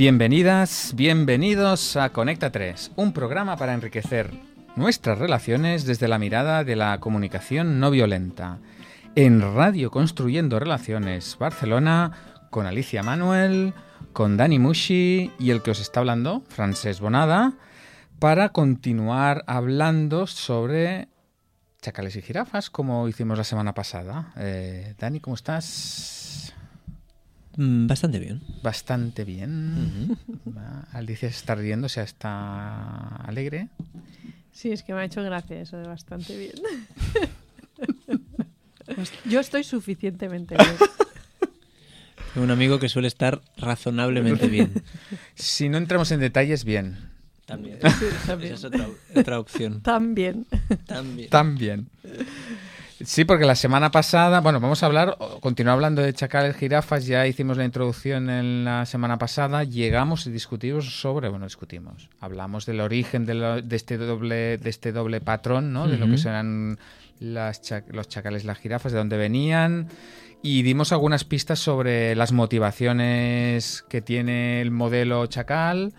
Bienvenidas, bienvenidos a Conecta 3, un programa para enriquecer nuestras relaciones desde la mirada de la comunicación no violenta. En Radio Construyendo Relaciones Barcelona, con Alicia Manuel, con Dani Mushi y el que os está hablando, Francés Bonada, para continuar hablando sobre chacales y jirafas, como hicimos la semana pasada. Eh, Dani, ¿cómo estás? Mm, bastante bien. Bastante bien. Alicia se está riendo, o sea, está alegre. Sí, es que me ha hecho gracia eso de bastante bien. Yo estoy suficientemente bien. Un amigo que suele estar razonablemente bien. Si no entramos en detalles, bien. También. Esa es otra, otra opción. También. También. También. Sí, porque la semana pasada, bueno, vamos a hablar, continuar hablando de chacales, jirafas, ya hicimos la introducción en la semana pasada, llegamos y discutimos sobre, bueno, discutimos, hablamos del origen de, este doble de este doble patrón, ¿no? De lo que serán las los chacales las jirafas, de dónde venían, y dimos algunas pistas sobre las motivaciones que tiene el modelo chacal,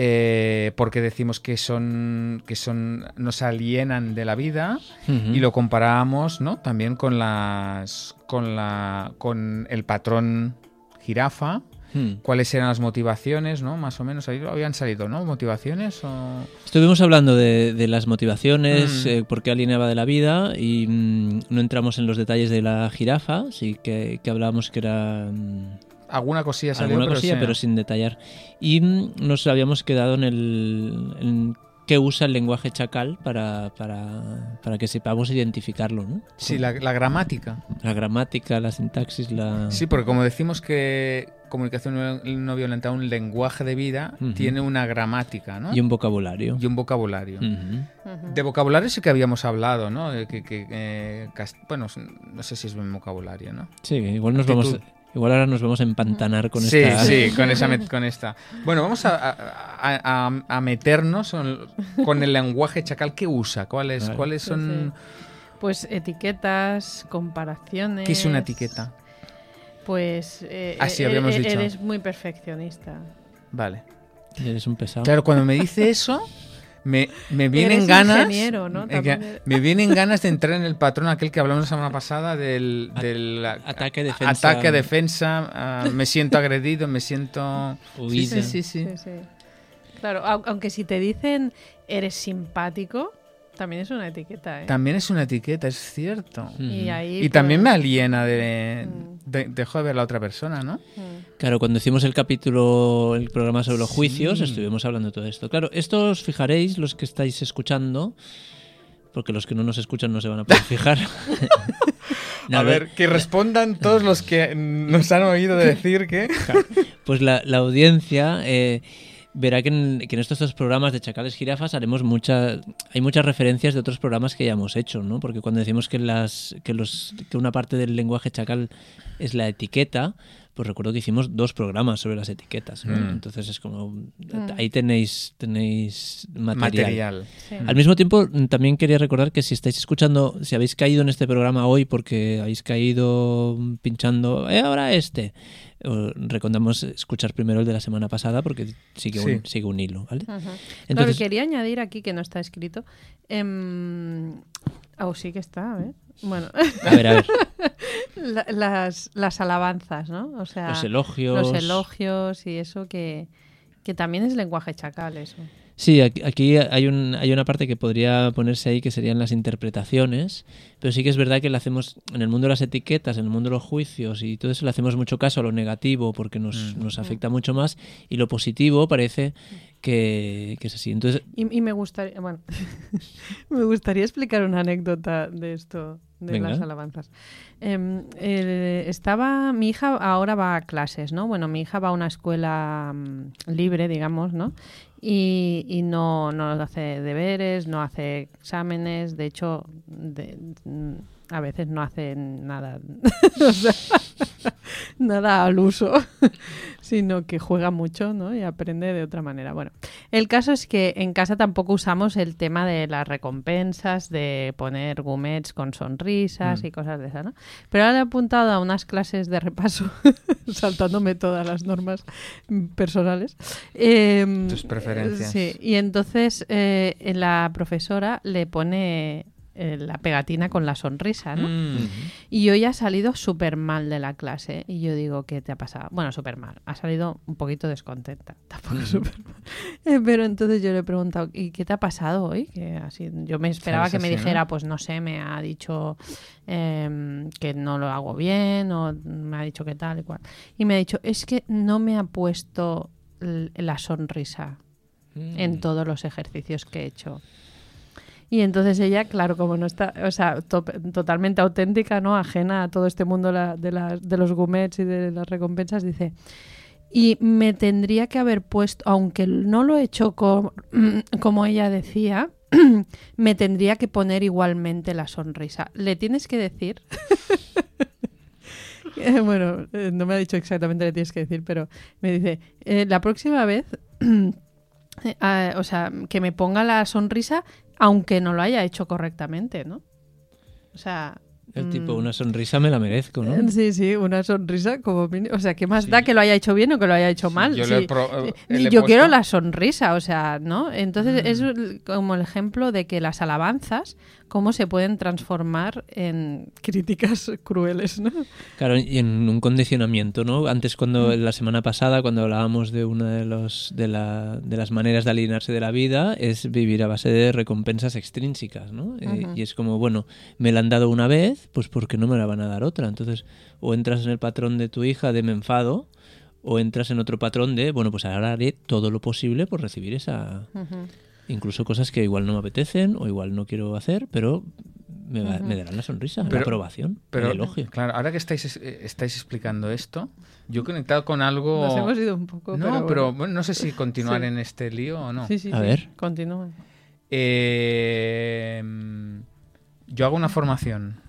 eh, porque decimos que son que son nos alienan de la vida y lo comparamos no también con las con la con el patrón jirafa. Hmm. cuáles eran las motivaciones no más o menos ahí habían salido no motivaciones o... estuvimos hablando de, las motivaciones hmm. eh, por qué alienaba de la vida y mm, no entramos en los detalles de la jirafa sí que, que hablábamos que era mm, alguna cosilla salió, alguna cosilla, pero, sin detallar. Y mm, nos habíamos quedado en el en qué usa el lenguaje chacal para, para, para que sepamos identificarlo, ¿no? Sí, la, la, gramática. La gramática, la sintaxis, la... Sí, porque como decimos que comunicación no violenta, un lenguaje de vida, tiene una gramática, ¿no? Y un vocabulario. Y un vocabulario. De vocabulario sí que habíamos hablado, ¿no? Que, que eh, bueno, no sé si es buen vocabulario, ¿no? Sí, igual nos vamos... Igual ahora nos vamos a empantanar con esta. Sí, con, esa, con esta. Bueno, vamos a, meternos con el lenguaje chacal que usa. ¿Cuáles, ¿cuáles son...? Pues etiquetas, comparaciones... ¿Qué es una etiqueta? Pues eh, Así ah, habíamos eh, dicho. eres muy perfeccionista. Vale. Eres un pesado. Claro, cuando me dice eso, me, me vienen ganas. Me vienen ganas de entrar en el patrón aquel que hablamos la semana pasada del, ataque defensa. Ataque defensa. Ah, me siento agredido, me siento. Sí, sí, sí, Claro, aunque si te dicen eres simpático, también es una etiqueta. ¿eh? También es una etiqueta, es cierto. Y, ahí, y también me aliena de, de, dejo de ver a la otra persona, ¿no? Mm. Claro, cuando hicimos el capítulo, el programa sobre los juicios, estuvimos hablando de todo esto. Claro, esto os fijaréis, los que estáis escuchando, porque los que no nos escuchan no se van a poder fijar. a, ver, que respondan todos los que nos han oído decir que... Pues la, la audiencia... Eh, verá que en, estos dos programas de Chacales Jirafas haremos muchas hay muchas referencias de otros programas que ya hemos hecho, ¿no? Porque cuando decimos que las que los que una parte del lenguaje chacal es la etiqueta, pues recuerdo que hicimos dos programas sobre las etiquetas. Mm. Entonces es como, mm. ahí tenéis, tenéis material. Al mismo tiempo, también quería recordar que si estáis escuchando, si habéis caído en este programa hoy porque habéis caído pinchando, eh, ahora este, recomendamos escuchar primero el de la semana pasada porque sigue, un, sigue un hilo. ¿vale? Entonces, quería añadir aquí que no está escrito. Eh, oh, sí que está, a ver. Bueno, a ver, a ver. las, las alabanzas, ¿no? O sea, los elogios. Los elogios y eso que, que también es lenguaje chacal, eso. Sí, aquí hay, un, hay una parte que podría ponerse ahí que serían las interpretaciones, pero sí que es verdad que le hacemos, en el mundo de las etiquetas, en el mundo de los juicios y todo eso, le hacemos mucho caso a lo negativo porque nos, mm. nos afecta mucho más y lo positivo parece que, que es así. Entonces, y, me gustaría, bueno, me gustaría explicar una anécdota de esto, de las alabanzas. Em, estaba, mi hija ahora va a clases, ¿no? Bueno, mi hija va a una escuela mm, libre, digamos, ¿no? Y, y no, no hace deberes, no hace exámenes, de hecho, de, a veces no hace nada. nada al uso, sino que juega mucho ¿no? y aprende de otra manera. Bueno, el caso es que en casa tampoco usamos el tema de las recompensas, de poner gumets con sonrisas Mm. y cosas de esas, ¿no? Pero ahora le he apuntado a unas clases de repaso, saltándome todas las normas personales. Em, Tus preferencias. Sí, y entonces eh, la profesora le pone eh, la pegatina con la sonrisa, ¿no? Mm. Y hoy ha salido súper mal de la clase. Y yo digo, ¿qué te ha pasado? Bueno, súper mal. Ha salido un poquito descontenta. Tampoco súper mal. Eh, pero entonces yo le he preguntado, ¿y qué te ha pasado hoy? Que así, yo me esperaba que me así, ¿no? dijera, pues no sé, me ha dicho em, que no lo hago bien o me ha dicho que tal y cual. Y me ha dicho, es que no me ha puesto la sonrisa en Mm. todos los ejercicios que he hecho. Y entonces ella, claro, como no está, o sea, to- totalmente auténtica, ¿no? Ajena a todo este mundo de, la- de los gumets y de las recompensas, dice, y me tendría que haber puesto, aunque no lo he hecho co- como ella decía, me tendría que poner igualmente la sonrisa. Le tienes que decir... Bueno, eh, no me ha dicho exactamente le tienes que decir, pero me dice, eh, la próxima vez eh, o sea, que me ponga la sonrisa aunque no lo haya hecho correctamente, ¿no? O sea... El tipo, mm, una sonrisa me la merezco, ¿no? eh, Sí, sí, una sonrisa como mínimo. O sea, ¿qué más Sí. da que lo haya hecho bien o que lo haya hecho Sí, mal? yo Sí. le he pro- Eh, le yo quiero la sonrisa, o sea, ¿no? Entonces Mm. es el- como el ejemplo de que las alabanzas, cómo se pueden transformar en críticas crueles, ¿no? Claro, y en un condicionamiento, ¿no? Antes, cuando la semana pasada, cuando hablábamos de una de, los, de, la- de las maneras de alinearse de la vida, es vivir a base de recompensas extrínsecas, ¿no? Eh, y es como, bueno, me la han dado una vez, pues ¿por qué no me la van a dar otra? Entonces, o entras en el patrón de tu hija de me enfado, o entras en otro patrón de, bueno, pues ahora haré todo lo posible por recibir esa... Incluso cosas que igual no me apetecen o igual no quiero hacer, pero me, va- me darán la sonrisa, la aprobación, Pero, el elogio. claro, ahora que estáis, eh, estáis explicando esto, yo he conectado con algo... Nos hemos ido un poco, No, pero... pero, bueno. bueno, no sé si continuar Sí. en este lío o no. Sí, sí, A sí. ver. Continúa. Eh, yo hago una formación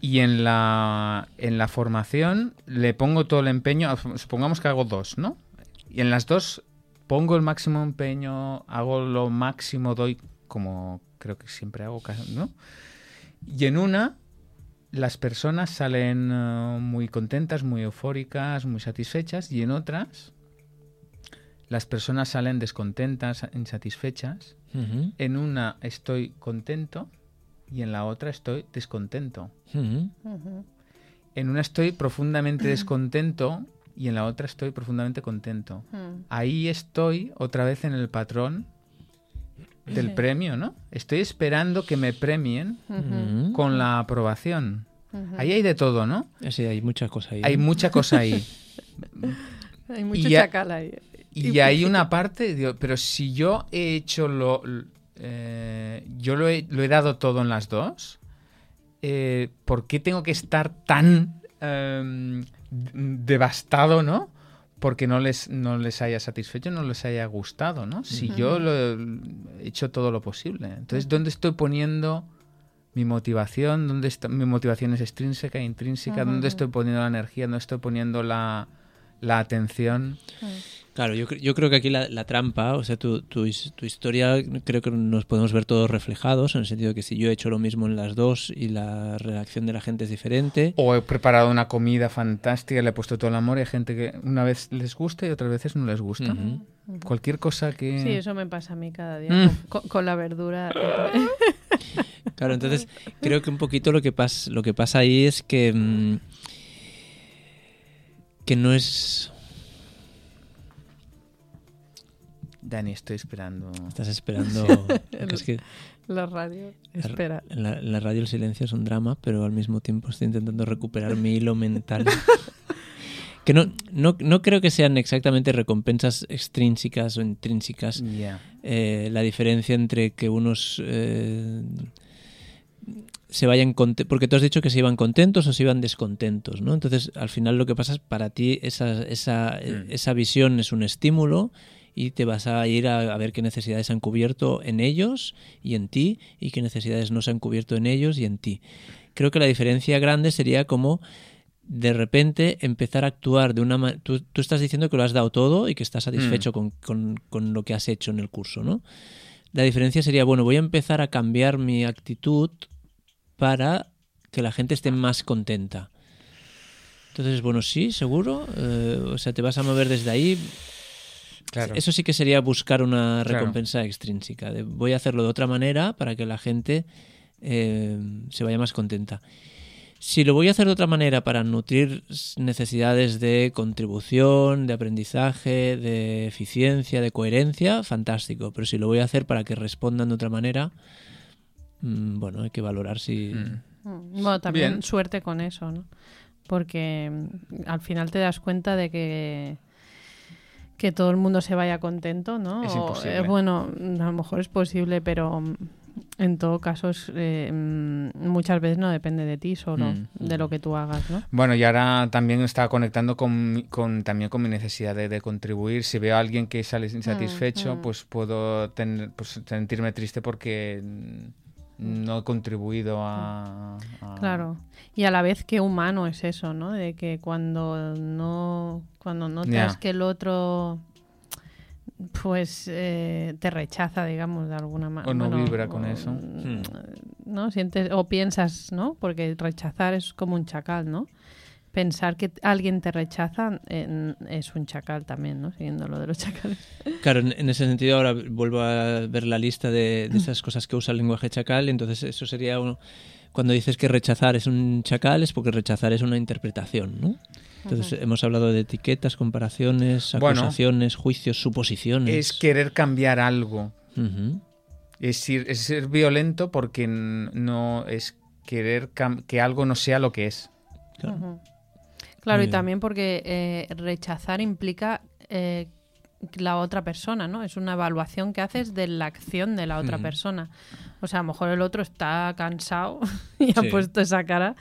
y en la, en la formación le pongo todo el empeño, supongamos que hago dos, ¿no? Y en las dos pongo el máximo empeño, hago lo máximo, doy como creo que siempre hago, ¿no? Y en una las personas salen eh, muy contentas, muy eufóricas, muy satisfechas y en otras las personas salen descontentas, insatisfechas. En una estoy contento y en la otra estoy descontento. En una estoy profundamente descontento y en la otra estoy profundamente contento. Ahí estoy otra vez en el patrón del Sí. premio, ¿no? Estoy esperando que me premien con la aprobación. Ahí hay de todo, ¿no? Sí, hay mucha cosa ahí. Hay ¿no? mucha cosa ahí. Hay mucho Y chacal ahí. Y hay una parte, digo, pero si yo he hecho lo... eh, yo lo he, lo he dado todo en las dos, eh, ¿por qué tengo que estar tan em, devastado, ¿no? Porque no les, no les haya satisfecho, no les haya gustado, ¿no? Si yo lo he hecho todo lo posible. Entonces, ¿dónde estoy poniendo mi motivación? ¿Dónde está, mi motivación es extrínseca, intrínseca? ¿Dónde estoy poniendo la energía? ¿Dónde estoy poniendo la, la atención? Claro, yo, yo creo que aquí la, la trampa, o sea, tu, tu, his- tu historia, creo que nos podemos ver todos reflejados, en el sentido de que si yo he hecho lo mismo en las dos y la reacción de la gente es diferente, O he preparado una comida fantástica, le he puesto todo el amor y hay gente que una vez les gusta y otras veces no les gusta. Cualquier cosa que... Sí, eso me pasa a mí cada día. Mm. Con, con la verdura. Claro, entonces creo que un poquito lo que pasa, lo que pasa ahí es que mm, que no es Dani, estoy esperando. estás esperando porque es que la radio. la- Espera. la, en la radio el silencio es un drama, pero al mismo tiempo estoy intentando recuperar mi hilo mental. que no, no, no creo que sean exactamente recompensas extrínsecas o intrínsecas. Eh, la diferencia entre que unos eh, se vayan porque tú has dicho que se iban contentos o se iban descontentos, ¿no? Entonces, al final lo que pasa es para ti esa, esa, Mm. esa visión es un estímulo y te vas a ir a, a ver qué necesidades han cubierto en ellos y en ti y qué necesidades no se han cubierto en ellos y en ti. Creo que la diferencia grande sería como de repente empezar a actuar de una manera... Tú, estás diciendo que lo has dado todo y que estás satisfecho mm. con, con, lo que has hecho en el curso, ¿no? La diferencia sería, bueno, voy a empezar a cambiar mi actitud para que la gente esté más contenta. Entonces, bueno, sí, seguro. Eh, o sea, te vas a mover desde ahí. Claro. Eso sí que sería buscar una recompensa extrínseca. De, voy a hacerlo de otra manera para que la gente eh, se vaya más contenta. Si lo voy a hacer de otra manera para nutrir necesidades de contribución, de aprendizaje, de eficiencia, de coherencia, fantástico. Pero si lo voy a hacer para que respondan de otra manera, mm, bueno, hay que valorar si... Mm. Mm. Bueno, también suerte con eso, ¿no? porque mm, al final te das cuenta de que que todo el mundo se vaya contento, ¿no? Es imposible. bueno, a lo mejor es posible, pero mm, en todo caso eh, mm, muchas veces no depende de ti solo, de lo que tú hagas, ¿no? Bueno, y ahora también está conectando con, con también con mi necesidad de, contribuir. Si veo a alguien que sale insatisfecho, pues puedo tener, pues, sentirme triste porque no he contribuido a, Claro. Y a la vez qué humano es eso, ¿no? De que cuando no cuando notas que el otro pues eh, te rechaza, digamos, de alguna manera. O no vibra con eso. Hmm. ¿No? Sientes, o piensas, ¿no? Porque rechazar es como un chacal, ¿no? Pensar que alguien te rechaza es un chacal también, ¿no? Siguiendo lo de los chacales. Claro, en, ese sentido ahora vuelvo a ver la lista de, esas cosas que usa el lenguaje chacal, entonces eso sería uno... Cuando dices que rechazar es un chacal es porque rechazar es una interpretación, ¿no? Entonces hemos hablado de etiquetas, comparaciones, acusaciones, juicios, suposiciones. Es querer cambiar algo. es, es ser violento porque no es querer que algo no sea lo que es. Claro. Claro, y también porque eh, rechazar implica eh, la otra persona, ¿no? Es una evaluación que haces de la acción de la otra persona. O sea, a lo mejor el otro está cansado y ha puesto esa cara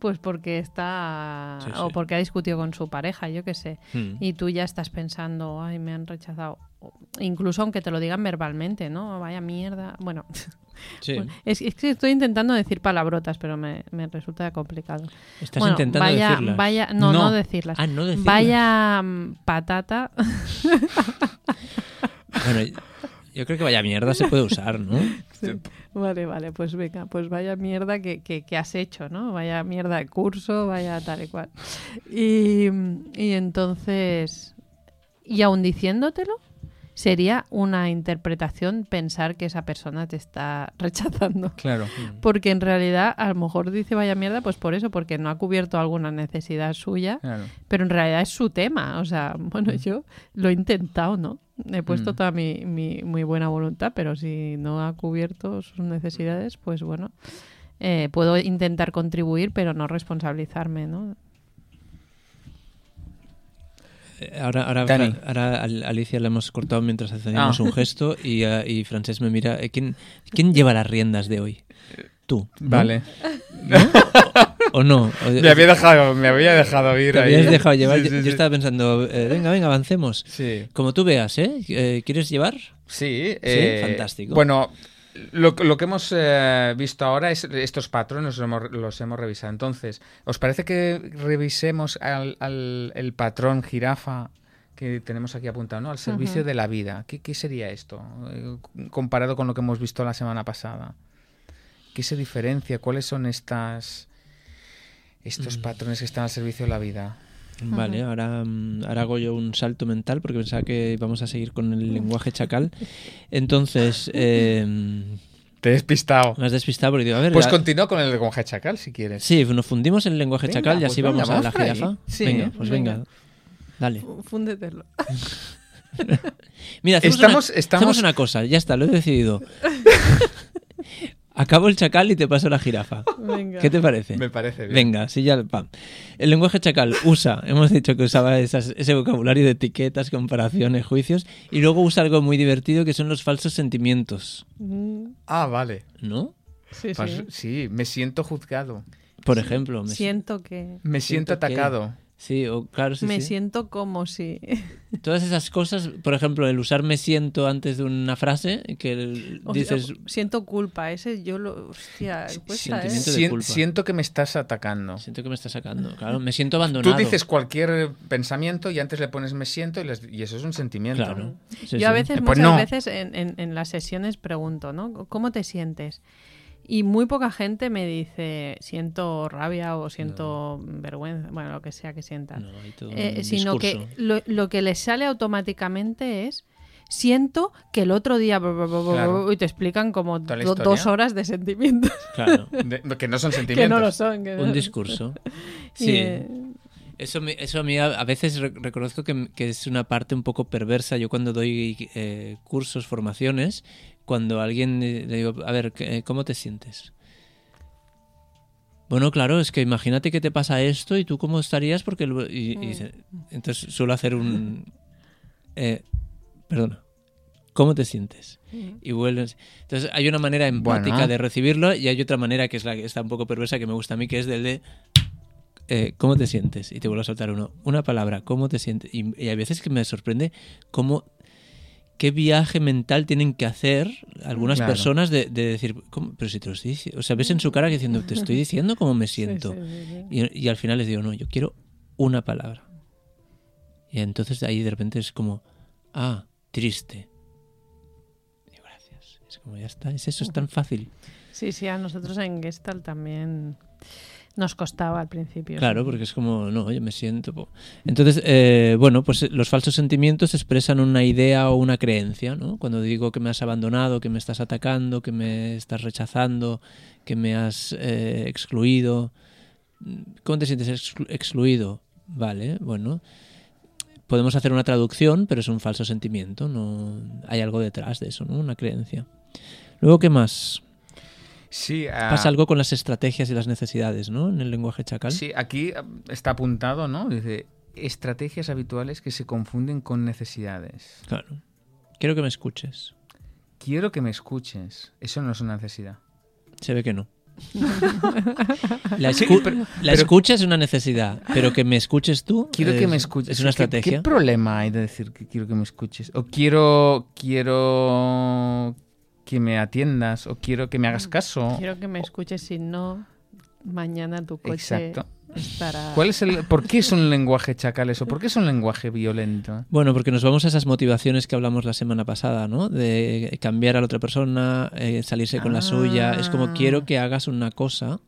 pues porque está o porque ha discutido con su pareja, yo qué sé. Y tú ya estás pensando, ay, me han rechazado. Incluso aunque te lo digan verbalmente, ¿no? Vaya mierda. Bueno, es, que estoy intentando decir palabrotas, pero me, resulta complicado. ¿Estás intentando vaya, decirlas? Vaya, no, no, decirlas. Ah, no decirlas. Vaya mm, patata. bueno, yo creo que vaya mierda se puede usar, ¿no? Vale, vale, pues venga, pues vaya mierda que, que, has hecho, ¿no? Vaya mierda de curso, vaya tal y cual. Y, y entonces, y aún diciéndotelo, sería una interpretación pensar que esa persona te está rechazando. Claro. Porque en realidad a lo mejor dice vaya mierda, pues por eso, porque no ha cubierto alguna necesidad suya, pero en realidad es su tema. O sea, bueno, mm. yo lo he intentado, ¿no? He puesto mm. toda mi, mi, muy buena voluntad, pero si no ha cubierto sus necesidades, pues bueno, eh, puedo intentar contribuir, pero no responsabilizarme, ¿no? Ahora, ahora, ahora Alicia le hemos cortado mientras hacíamos ah. un gesto y, uh, y Francés me mira. Eh, ¿Quién, ¿Quién lleva las riendas de hoy? Tú. Vale. ¿O, no? me, había dejado, me había dejado ir ahí. Habías dejado llevar. yo, estaba pensando, eh, venga, venga, avancemos. Sí. Como tú veas, ¿eh? eh ¿Quieres llevar? Sí. sí, fantástico. Bueno, lo, que hemos eh, visto ahora es estos patrones, los hemos, revisado. Entonces, ¿os parece que revisemos al, el patrón jirafa que tenemos aquí apuntado, ¿no? Al servicio de la vida. ¿Qué, sería esto eh, comparado con lo que hemos visto la semana pasada? ¿Qué se diferencia? ¿Cuáles son estas estos mm. patrones que están al servicio de la vida? Vale, ahora, mm, ahora hago yo un salto mental porque pensaba que vamos a seguir con el lenguaje chacal. Entonces... Eh, te he despistado. Me has despistado porque digo, a ver... Pues continúa con el lenguaje chacal si quieres. Sí, nos fundimos en el lenguaje chacal y pues así vamos, a la jirafa. Sí, venga, pues venga. Dale. Fúndetelo. Mira, estamos, estamos... una cosa, ya está, lo he decidido. Acabo el chacal y te paso la jirafa. ¿Qué te parece? Me parece bien. Venga, sí, ya. Pam. El lenguaje chacal usa, hemos dicho que usaba ese vocabulario de etiquetas, comparaciones, juicios, y luego usa algo muy divertido que son los falsos sentimientos. Mm. Ah, vale. ¿No? Sí, sí. sí, me siento juzgado. Por ejemplo. Me siento que... Me siento, atacado. Sí, o claro, sí, me sí. siento como si. Todas esas cosas, por ejemplo, el usar me siento antes de una frase, que el- o dices, siento culpa. Ese yo lo. Hostia, cuesta, ¿eh? sentimiento de culpa. siento que me estás atacando. siento que me está sacando. Claro, me siento abandonado. Tú dices cualquier pensamiento y antes le pones me siento y, les- y eso es un sentimiento. Claro. Sí, Yo a veces, Pues muchas no. veces en, en- en las sesiones pregunto, ¿no? ¿Cómo te sientes? Y muy poca gente me dice, siento rabia o siento vergüenza, bueno, lo que sea que sientan. No, Eh, un sino que lo, lo que les sale automáticamente es, siento que el otro día... Claro. Y te explican como do- dos horas de sentimientos Claro, De- que no son que sentimientos. no lo son. que no- un discurso. Sí. eh, Eso, me- eso a mí a, a veces re- reconozco que, que es una parte un poco perversa. Yo cuando doy eh, cursos, formaciones, cuando a alguien eh, le digo, a ver, ¿qué- ¿cómo te sientes? Bueno, claro, es que imagínate que te pasa esto y tú cómo estarías porque... Y, y dice- entonces suelo hacer un... eh, perdona, ¿cómo te sientes? Y vuelves. Entonces hay una manera empática Bueno. de recibirlo y hay otra manera que es la que está un poco perversa que me gusta a mí, que es del de eh, ¿cómo te sientes? Y te vuelvo a soltar uno. Una palabra, ¿cómo te sientes? Y, y hay veces que me sorprende cómo qué viaje mental tienen que hacer algunas Claro. personas de, de decir, ¿cómo? pero si te lo estoy diciendo. O sea, ves en su cara diciendo, te estoy diciendo cómo me siento. sí, sí, sí. Y, y al final les digo, no, yo quiero una palabra. Y entonces ahí de repente es como, ah, triste. Digo, gracias. Es como, ya está, es eso, es tan fácil. Sí, sí, a nosotros en Gestalt también nos costaba al principio. Claro, sí. porque es como, no, yo me siento. po- Entonces, eh, bueno, pues eh, los falsos sentimientos expresan una idea o una creencia, ¿no? Cuando digo que me has abandonado, que me estás atacando, que me estás rechazando, que me has eh, excluido. ¿Cómo te sientes exclu- excluido? Vale, bueno. Podemos hacer una traducción, pero es un falso sentimiento, no hay algo detrás de eso, ¿no? Una creencia. Luego, ¿qué más? Sí, ah, Pasa algo con las estrategias y las necesidades, ¿no? En el lenguaje chacal. sí, aquí ah, está apuntado, ¿no? Dice, estrategias habituales que se confunden con necesidades. Claro. Quiero que me escuches. Quiero que me escuches. Eso no es una necesidad. Se ve que no. La, Sí, escu- pero- la pero- escucha es una necesidad, pero que me escuches tú Quiero es, que me escuches. es una ¿Qué- ¿Qué, estrategia. problema hay de decir que quiero que me escuches? O quiero, quiero que me atiendas. O quiero que me hagas caso. Quiero que me escuches, si no, mañana tu coche Exacto. estará... ¿Cuál es el, ¿Por qué es un lenguaje chacal eso? ¿Por qué es un lenguaje violento? Bueno, porque nos vamos a esas motivaciones que hablamos la semana pasada, ¿no? De cambiar a la otra persona, eh, salirse con la suya. Es como Ah. quiero que hagas una cosa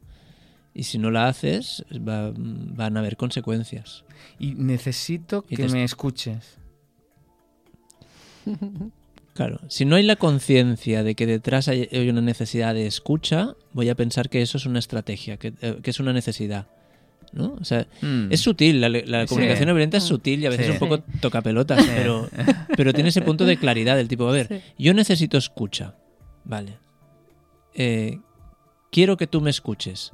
y si no la haces va- van a haber consecuencias. Y necesito Y que te- me escuches. Claro, si no hay la conciencia de que detrás hay, una necesidad de escucha, voy a pensar que eso es una estrategia, que, eh, que es una necesidad. ¿no? O sea, Mm. es sutil, la, la Sí. comunicación violenta es sutil y a veces Sí. un poco toca pelotas, pero, pero tiene ese punto de claridad del tipo, a ver, Sí. yo necesito escucha, vale. Eh, quiero que tú me escuches.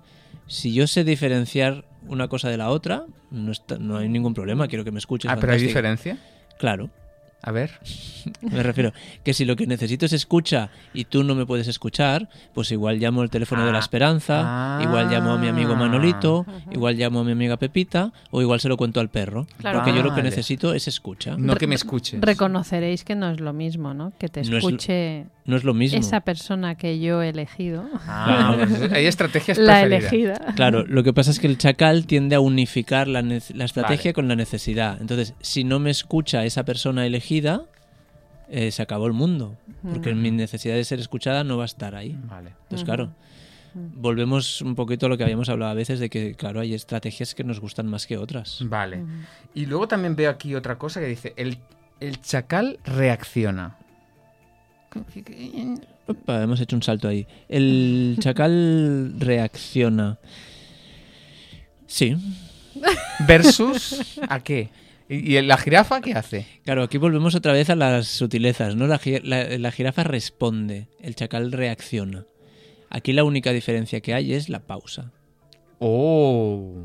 Si yo sé diferenciar una cosa de la otra, no, está- no hay ningún problema, quiero que me escuches. Ah, pero hay diferencia. Claro. A ver. Me refiero que si lo que necesito es escucha y tú no me puedes escuchar, pues igual llamo al teléfono de la Ah. esperanza, Ah. igual llamo a mi amigo Manolito, igual llamo a mi amiga Pepita o igual se lo cuento al perro. Claro. porque yo lo que necesito es escucha. No que me escuches. Reconoceréis que no es lo mismo, ¿no? Que te No es lo- escuche No es lo mismo. esa persona que yo he elegido, Ah, pues hay estrategias la elegida. Claro, lo que pasa es que el chacal tiende a unificar la, la estrategia Vale. con la necesidad. Entonces, si no me escucha esa persona elegida, eh, se acabó el mundo. Porque mi necesidad de ser escuchada no va a estar ahí. Vale. Entonces, claro, volvemos un poquito a lo que habíamos hablado a veces de que, claro, hay estrategias que nos gustan más que otras. Vale. Y luego también veo aquí otra cosa que dice, el, el chacal reacciona. Opa, hemos hecho un salto ahí. El chacal reacciona. Sí. Versus a qué? ¿Y, y la jirafa qué hace? Claro, aquí volvemos otra vez a las sutilezas, ¿no? La, la- la jirafa responde, el chacal reacciona. Aquí la única diferencia que hay es la pausa. Oh.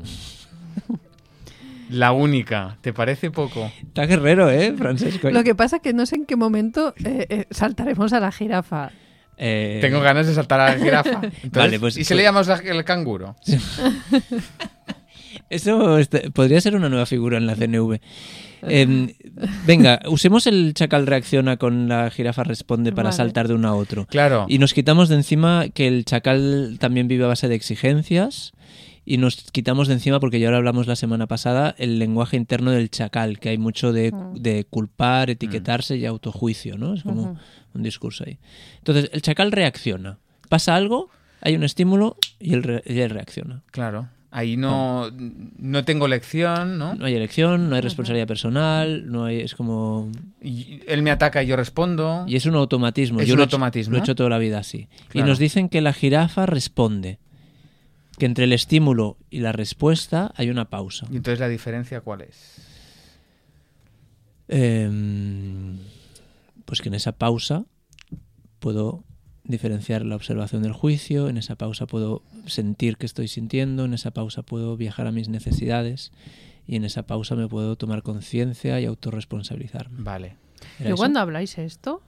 La única. ¿Te parece poco? Está guerrero, ¿eh, Francesco? Lo que pasa es que no sé en qué momento eh, eh, saltaremos a la jirafa. Eh, Tengo ganas de saltar a la jirafa. Entonces, Vale, pues- ¿Y si le pues- llamamos la- el canguro? Eso este, podría ser una nueva figura en la CNV. Em, venga, usemos el chacal reacciona con la jirafa responde para saltar de uno a otro. Claro. Y nos quitamos de encima que el chacal también vive a base de exigencias y nos quitamos de encima, porque ya ahora hablamos la semana pasada, el lenguaje interno del chacal, que hay mucho de, mm. culpar, etiquetarse y autojuicio, ¿no? Es como un discurso ahí. Entonces, el chacal reacciona. Pasa algo, hay un estímulo y él, y él reacciona. Claro. Ahí no, no tengo elección, ¿no? No hay elección, no hay responsabilidad personal, no hay, es como... él me ataca y yo respondo. Y es un automatismo. Es yo un lo automatismo. He hecho, toda la vida así. Y nos dicen que la jirafa responde que entre el estímulo y la respuesta hay una pausa. ¿Y entonces la diferencia cuál es? Em, pues que en esa pausa puedo diferenciar la observación del juicio, en esa pausa puedo sentir que estoy sintiendo, en esa pausa puedo viajar a mis necesidades y en esa pausa me puedo tomar conciencia y autorresponsabilizar. Vale. ¿Y cuando habláis esto?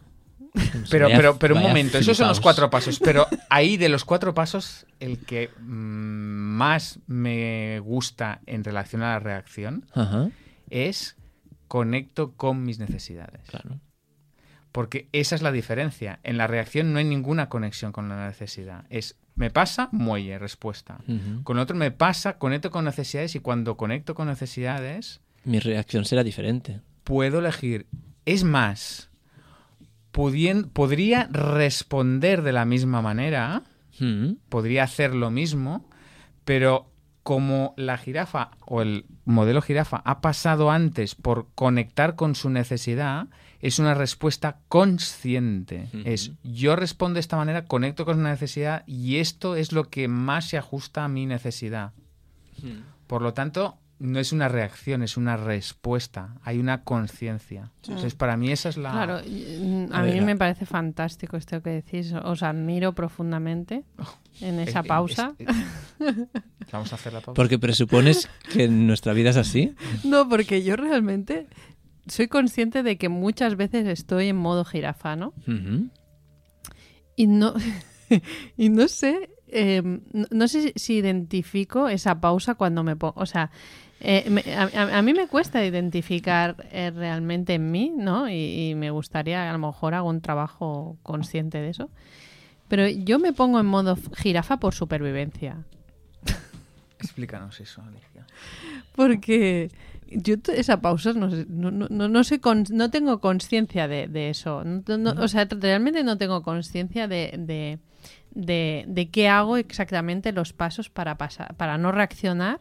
Pero, pero, pero un momento, esos son los cuatro pasos. Pero ahí de los cuatro pasos, el que mm, más me gusta en relación a la reacción es conecto con mis necesidades. Claro. Porque esa es la diferencia. En la reacción no hay ninguna conexión con la necesidad. Es me pasa, muelle, respuesta. Con otro me pasa, conecto con necesidades y cuando conecto con necesidades... Mi reacción será diferente. Puedo elegir. Es más, podría responder de la misma manera, podría hacer lo mismo, pero como la jirafa o el modelo jirafa ha pasado antes por conectar con su necesidad, es una respuesta consciente. Es yo respondo de esta manera, conecto con una necesidad y esto es lo que más se ajusta a mi necesidad. Por lo tanto, no es una reacción, es una respuesta. Hay una conciencia. Entonces, para mí esa es la... Claro, mm, a, mí me parece fantástico esto que decís. Os admiro profundamente oh, en esa pausa. Vamos a hacer la pausa. Porque presupones que nuestra vida es así. No, porque yo realmente soy consciente de que muchas veces estoy en modo jirafa, ¿no? Y no... y no sé em, no, sé si identifico esa pausa cuando me pongo. O sea, eh, a, mí me cuesta identificar eh, realmente en mí, ¿no? Y, me gustaría, a lo mejor, hago un trabajo consciente de eso. Pero yo me pongo en modo jirafa por supervivencia. Explícanos eso, Alicia. Porque yo esa pausa no, no, no, no, sé no tengo conciencia de, eso. o sea, realmente no tengo conciencia de, de, de, de, qué hago exactamente los pasos para, pasar, para no reaccionar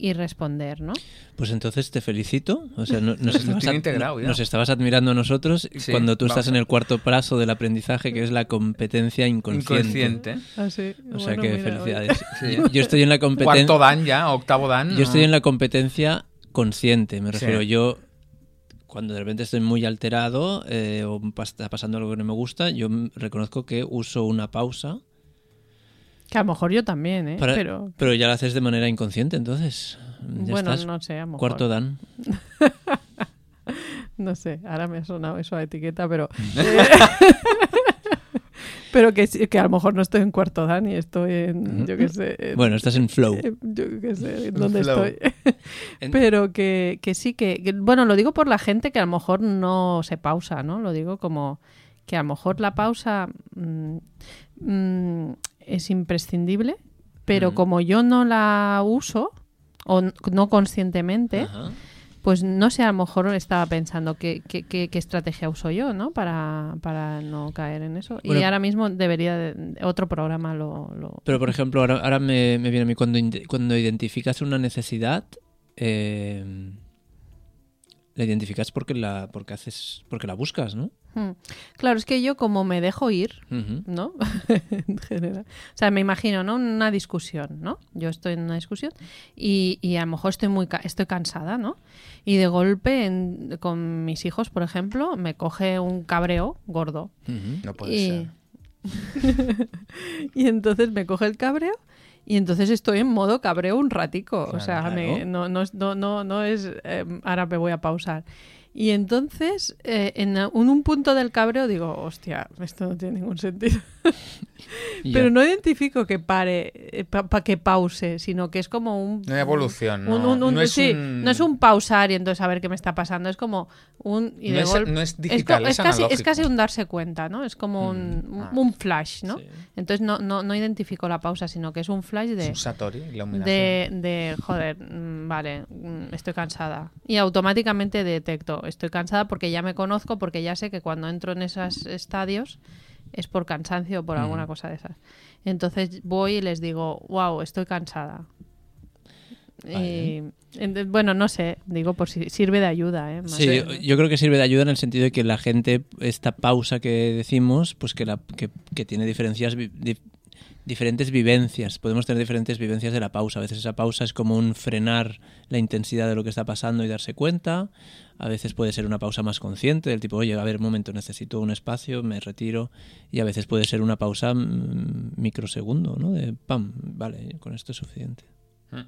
y responder, ¿no? Pues entonces te felicito. O sea, nos, estabas, admirando a nosotros cuando tú estás en el cuarto paso del aprendizaje, que es la competencia inconsciente. Ah, o sea que felicidades. Yo estoy en la competencia. Cuarto dan ya, octavo dan. Yo estoy en la competencia consciente, me refiero. Yo cuando de repente estoy muy alterado eh, o está pasando algo que no me gusta, yo reconozco que uso una pausa que a lo mejor yo también, ¿eh? pero... pero ya lo haces de manera inconsciente, entonces. bueno, no sé, a lo mejor. Cuarto Dan. no sé, ahora me ha sonado eso a etiqueta, pero... pero que, que a lo mejor no estoy en cuarto Dan y estoy en, yo qué sé... bueno, estás en flow. yo qué sé, en dónde estoy. pero que, que sí, que, Bueno, lo digo por la gente que a lo mejor no se pausa, ¿no? Lo digo como que a lo mejor la pausa... Mm, mm, es imprescindible, pero como yo no la uso, o no conscientemente, pues no sé, a lo mejor estaba pensando qué, qué, qué, estrategia uso yo, ¿no? Para, para no caer en eso. y ahora mismo debería, otro programa lo... Pero, por ejemplo, ahora, ahora me, me, viene a mí cuando, cuando identificas una necesidad... Eh, la identificas porque la porque haces porque la buscas, ¿no? Hmm. Claro, es que yo como me dejo ir, ¿no? en general. O sea, me imagino, ¿no? Una discusión, ¿no? Yo estoy en una discusión y, y a lo mejor estoy muy estoy cansada, ¿no? Y de golpe con mis hijos, por ejemplo, me coge un cabreo gordo. No puede ser. y entonces me coge el cabreo y entonces estoy en modo cabreo un ratico. o sea, no, no, no, no, es em, ahora me voy a pausar. Y entonces, eh, en un punto del cabreo digo, hostia, esto no tiene ningún sentido. Pero no identifico que pare, eh, para que pause, sino que es como un... Una evolución, ¿no? no, es sí, un... no es un pausar y entonces a ver qué me está pasando, es como un... Y no, es, no, es, digital, es, casi, es, casi, un darse cuenta, ¿no? Es como un, mm, ah. un flash, ¿no? Entonces no, no, no identifico la pausa, sino que es un flash de... un satori, de, de, joder, mm, vale, mm, estoy cansada. Y automáticamente detecto, estoy cansada porque ya me conozco, porque ya sé que cuando entro en esos estadios es por cansancio o por alguna cosa de esas. Entonces voy y les digo, wow, estoy cansada. bueno, no sé, digo por si sirve de ayuda. ¿eh? sí, yo creo que sirve de ayuda en el sentido de que la gente, esta pausa que decimos, pues que, la, que, tiene diferencias, diferentes vivencias. Podemos tener diferentes vivencias de la pausa. A veces esa pausa es como un frenar la intensidad de lo que está pasando y darse cuenta. A veces puede ser una pausa más consciente, del tipo, oye, a ver, un momento, necesito un espacio, me retiro. Y a veces puede ser una pausa mm, microsegundo, ¿no? De, pam, vale, con esto es suficiente. Hmm.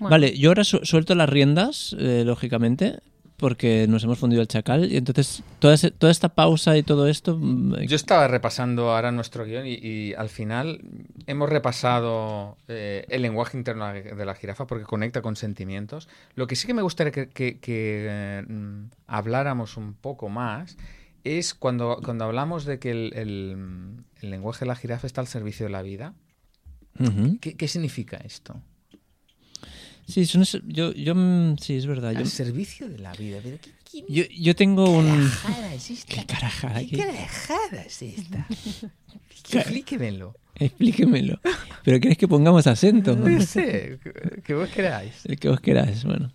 Vale, yo ahora suelto las riendas, eh, lógicamente, porque nos hemos fundido el chacal y entonces toda, toda esta pausa y todo esto... Mm, Yo estaba repasando ahora nuestro guion y, al final hemos repasado eh, el lenguaje interno de la jirafa porque conecta con sentimientos. Lo que sí que me gustaría que, mm, habláramos un poco más es cuando, cuando hablamos de que el, lenguaje de la jirafa está al servicio de la vida. ¿Qué significa esto? Sí, son, yo, yo, mm, sí, es verdad. Al servicio de la vida. yo, yo tengo un... Carajada es esta? ¿Qué carajada? ¿Qué, carajada es esta? Explíquemelo. Explíquemelo. ¿Pero quieres que pongamos acento? No sé, que vos queráis. El que vos queráis, bueno.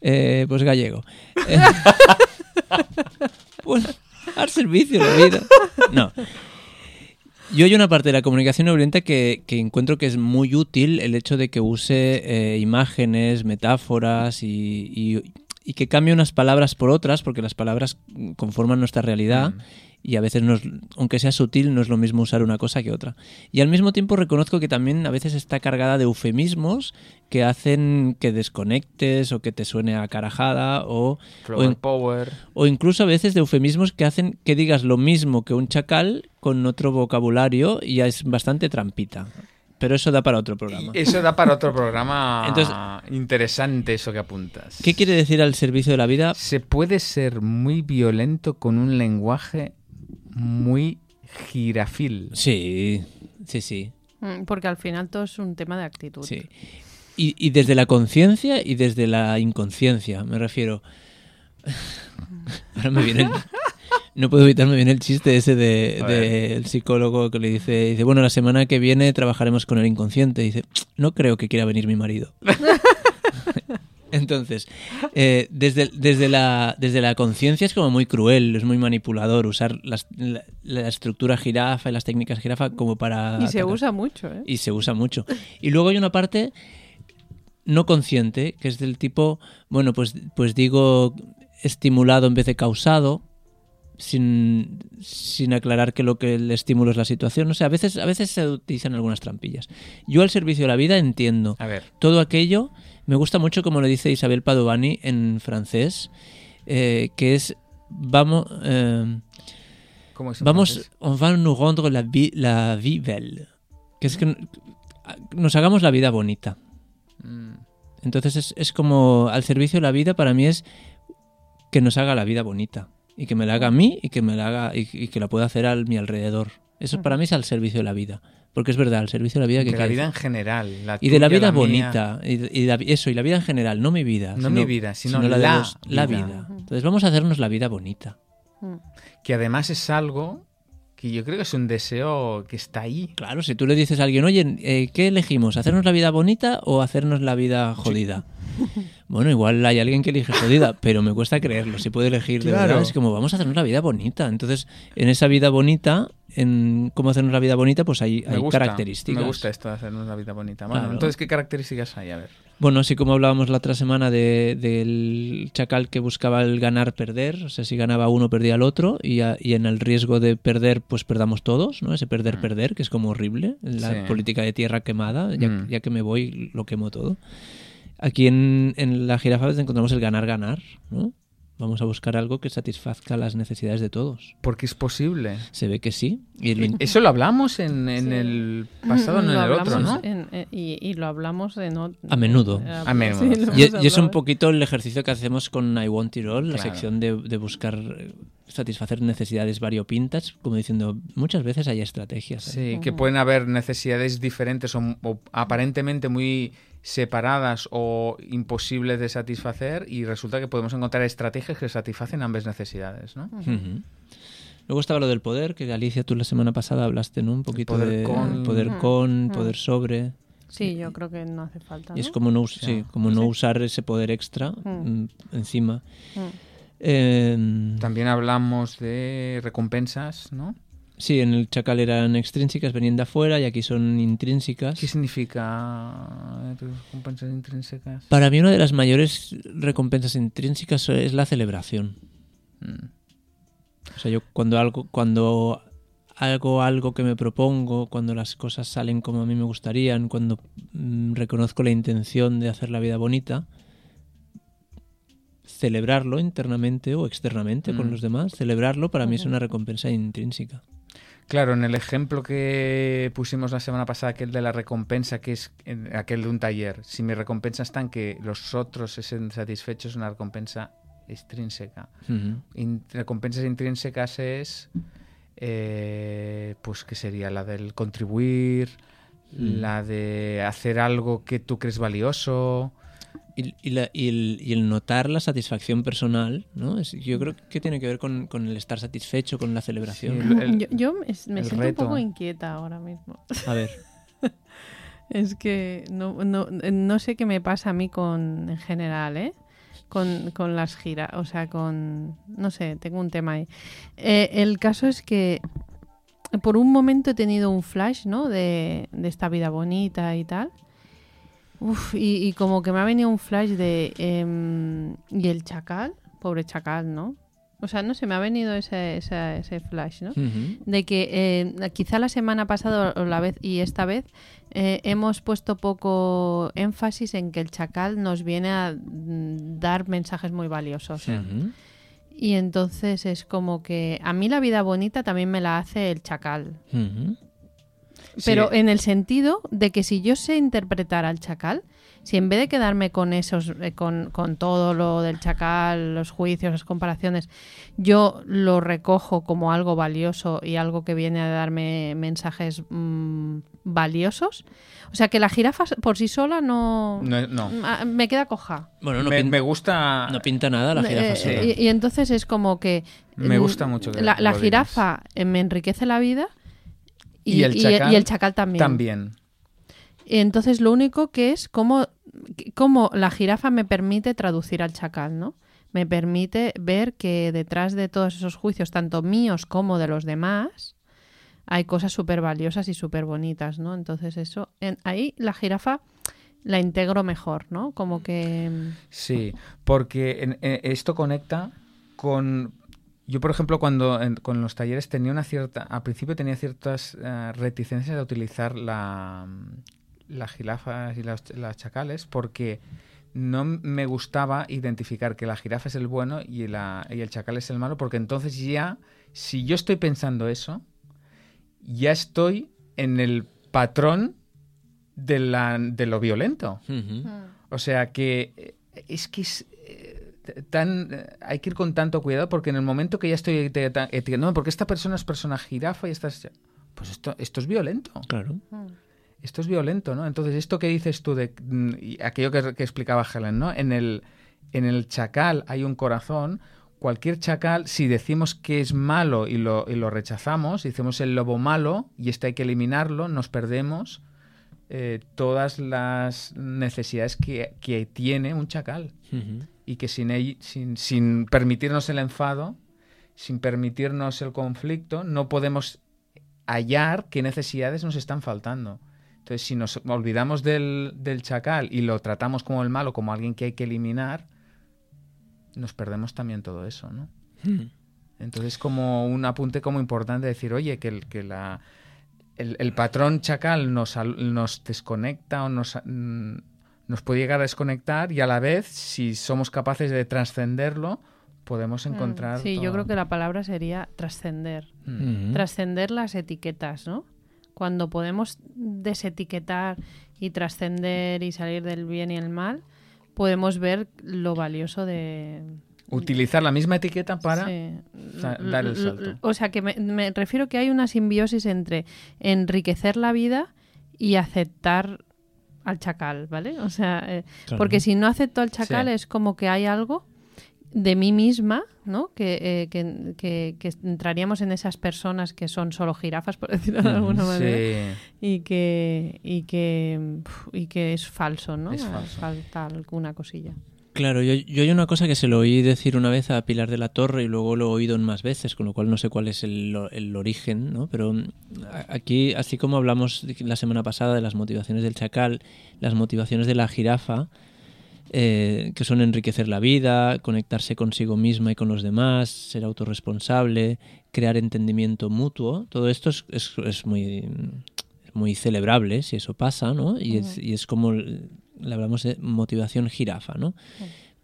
Eh, pues gallego. Eh, bueno, al servicio de la vida. No. Yo hay una parte de la comunicación no que, que encuentro que es muy útil el hecho de que use eh, imágenes, metáforas y, y, que cambie unas palabras por otras, porque las palabras conforman nuestra realidad. Mm y a veces, no aunque sea sutil, no es lo mismo usar una cosa que otra. Y al mismo tiempo reconozco que también a veces está cargada de eufemismos que hacen que desconectes o que te suene a carajada o, o, power. o incluso a veces de eufemismos que hacen que digas lo mismo que un chacal con otro vocabulario y ya es bastante trampita. Pero eso da para otro programa. Eso da para otro programa Entonces, interesante eso que apuntas. ¿Qué quiere decir al servicio de la vida? Se puede ser muy violento con un lenguaje muy girafil. Sí, sí, sí. Mm, porque al final todo es un tema de actitud. Sí. Y, desde la conciencia y desde la inconsciencia, me refiero. Ahora me viene. No puedo evitarme bien el chiste ese del de, psicólogo que le dice, dice, bueno, la semana que viene trabajaremos con el inconsciente. dice, no creo que quiera venir mi marido. Entonces, eh, desde, desde, la, desde la conciencia es como muy cruel, es muy manipulador usar la, estructura jirafa y las técnicas jirafa como para... Y se usa mucho, ¿eh? Y se usa mucho. Y luego hay una parte no consciente, que es del tipo, bueno, pues, pues digo estimulado en vez de causado, sin, sin, aclarar que lo que el estímulo es la situación. O sea, a veces, a veces se utilizan algunas trampillas. Yo al servicio de la vida entiendo todo aquello me gusta mucho como lo dice Isabel Padovani en francés, eh, que es vamos eh, vamos on va nous rendre la vie, la vie belle, que es que nos hagamos la vida bonita. Mm. Entonces es, es, como al servicio de la vida para mí es que nos haga la vida bonita y que me la haga a mí y que me la haga y, que la pueda hacer a mi alrededor. Eso para mí es al servicio de la vida. Porque es verdad, el servicio de la vida que... De la vida en general. y de la vida bonita. Y, eso, y la vida en general, no mi vida. No mi vida, sino, la, la, la vida. Entonces vamos a hacernos la vida bonita. Que además es algo que yo creo que es un deseo que está ahí. Claro, si tú le dices a alguien, oye, eh, ¿qué elegimos? ¿Hacernos la vida bonita o hacernos la vida jodida? Bueno, igual hay alguien que elige jodida, pero me cuesta creerlo. Si puede elegir de verdad, es como vamos a hacernos la vida bonita. Entonces, en esa vida bonita, en cómo hacernos la vida bonita, pues hay, características. Me gusta esto de hacernos la vida bonita. Bueno, entonces, ¿qué características hay? A ver. Bueno, así como hablábamos la otra semana del chacal que buscaba el ganar-perder, o sea, si ganaba uno, perdía al otro, y, en el riesgo de perder, pues perdamos todos, ¿no? Ese perder-perder, mm. que es como horrible, la política de tierra quemada, ya, mm. ya que me voy, lo quemo todo. Aquí en, en la jirafa encontramos el ganar-ganar, ¿no? Vamos a buscar algo que satisfazca las necesidades de todos. Porque es posible. Se ve que sí. Y Eso lo hablamos en, el pasado, no en el otro, ¿no? Eh, y, lo hablamos en a menudo. a menudo. y, es un poquito el ejercicio que hacemos con I Want It All, la sección de, buscar eh, satisfacer necesidades variopintas, como diciendo, muchas veces hay estrategias. ¿eh? Sí, que pueden haber necesidades diferentes o aparentemente muy separadas o imposibles de satisfacer y resulta que podemos encontrar estrategias que satisfacen ambas necesidades, ¿no? Luego estaba lo del poder, que Alicia tú la semana pasada hablaste, ¿no? Un poquito poder de con... poder con, poder sobre. Sí, yo creo que no hace falta. Y es como no, sí, como no usar ese poder extra mm, encima. También hablamos de recompensas, ¿no? Sí, en el Chacal eran extrínsecas, venían de afuera y aquí son intrínsecas. ¿Qué significa recompensas intrínsecas? Para mí una de las mayores recompensas intrínsecas es la celebración. Mm. O sea, yo cuando algo, cuando hago algo que me propongo, cuando las cosas salen como a mí me gustarían, cuando mm, reconozco la intención de hacer la vida bonita, celebrarlo internamente o externamente con mm. los demás, celebrarlo para mí es una recompensa intrínseca. Claro, en el ejemplo que pusimos la semana pasada, aquel de la recompensa, que es aquel de un taller, si mi recompensa está en que los otros estén satisfechos, es una recompensa extrínseca. recompensas intrínsecas es, eh, pues, ¿qué sería? La del contribuir, mm. la de hacer algo que tú crees valioso, y, el, notar la satisfacción personal, ¿no? yo creo que tiene que ver con, el estar satisfecho, con la celebración. yo, me, siento un poco inquieta ahora mismo. A ver. es que no, no, sé qué me pasa a mí con, en general, ¿eh? Con, las giras, o sea, con... No sé, tengo un tema ahí. Eh, el caso es que por un momento he tenido un flash, ¿no? De, de esta vida bonita y tal. Uf, y, como que me ha venido un flash de... Em, ¿Y el chacal? Pobre chacal, ¿no? O sea, no sé, me ha venido ese, ese, flash, ¿no? De que eh, quizá la semana pasada o la vez y esta vez eh, hemos puesto poco énfasis en que el chacal nos viene a mm, dar mensajes muy valiosos. Y entonces es como que a mí la vida bonita también me la hace el chacal. Pero en el sentido de que si yo sé interpretar al chacal, si en vez de quedarme con esos, eh, con, todo lo del chacal, los juicios, las comparaciones, yo lo recojo como algo valioso y algo que viene a darme mensajes mm, valiosos, o sea que la jirafa por sí sola no, no, ah, me queda coja. Bueno, no me, gusta. No pinta nada la eh, jirafa sola. Y, entonces es como que me gusta mucho. la, la jirafa me enriquece la vida y, el chacal, también. También. Entonces lo único que es cómo, cómo la jirafa me permite traducir al chacal, ¿no? Me permite ver que detrás de todos esos juicios, tanto míos como de los demás, hay cosas súper valiosas y súper bonitas, ¿no? Entonces eso, en, ahí la jirafa la integro mejor, ¿no? Como que... Sí, porque esto conecta con yo, por ejemplo, cuando con los talleres tenía una cierta, al principio tenía ciertas eh, reticencias de utilizar la, las jirafas y las, chacales porque no me gustaba identificar que la jirafa es el bueno y, la, y el chacal es el malo, porque entonces ya, si yo estoy pensando eso, ya estoy en el patrón de, la, de lo violento. O sea que eh, es que es, tan hay que ir con tanto cuidado porque en el momento que ya estoy etiquetando, porque esta persona es persona jirafa y esta pues esto, esto es violento. Claro. Esto es violento, ¿no? Entonces, esto que dices tú de aquello que, explicaba Helen, ¿no? En el, en el chacal hay un corazón. Cualquier chacal, si decimos que es malo y lo, y lo rechazamos, decimos el lobo malo y este hay que eliminarlo, nos perdemos eh, todas las necesidades que, que tiene un chacal y que sin, sin, sin permitirnos el enfado, sin permitirnos el conflicto, no podemos hallar qué necesidades nos están faltando. Entonces, si nos olvidamos del, del, chacal y lo tratamos como el malo, como alguien que hay que eliminar, nos perdemos también todo eso, ¿no? Hmm. Entonces, como un apunte como importante decir, oye, que, el, que la, el, el, patrón chacal nos, nos desconecta o nos, mm, nos puede llegar a desconectar y a la vez, si somos capaces de trascenderlo, podemos Mm, encontrar. Sí, yo creo que la palabra sería trascender. Mm. Trascender las etiquetas, ¿no? Cuando podemos desetiquetar y trascender y salir del bien y el mal, podemos ver lo valioso de... Utilizar la misma etiqueta para. Sí. dar el salto. O sea, que me, me refiero que hay una simbiosis entre enriquecer la vida y aceptar al chacal, ¿vale? O sea, eh, Claro. porque si no acepto al chacal Sí. es como que hay algo de mí misma, ¿no? Que, eh, que, que- que entraríamos en esas personas que son solo jirafas, por decirlo de alguna Sí. manera, y que y que y que es falso, ¿no? Es falso. Falta alguna cosilla. Claro, yo, yo hay una cosa que se lo oí decir una vez a Pilar de la Torre y luego lo he oído en más veces, con lo cual no sé cuál es el, el origen, ¿no? Pero mm, aquí, así como hablamos la semana pasada de las motivaciones del chacal, las motivaciones de la jirafa, eh, que son enriquecer la vida, conectarse consigo misma y con los demás, ser autorresponsable, crear entendimiento mutuo, todo esto es, es, es muy, muy celebrable si eso pasa, ¿no? Y, es, y es como le hablamos de motivación jirafa, ¿no?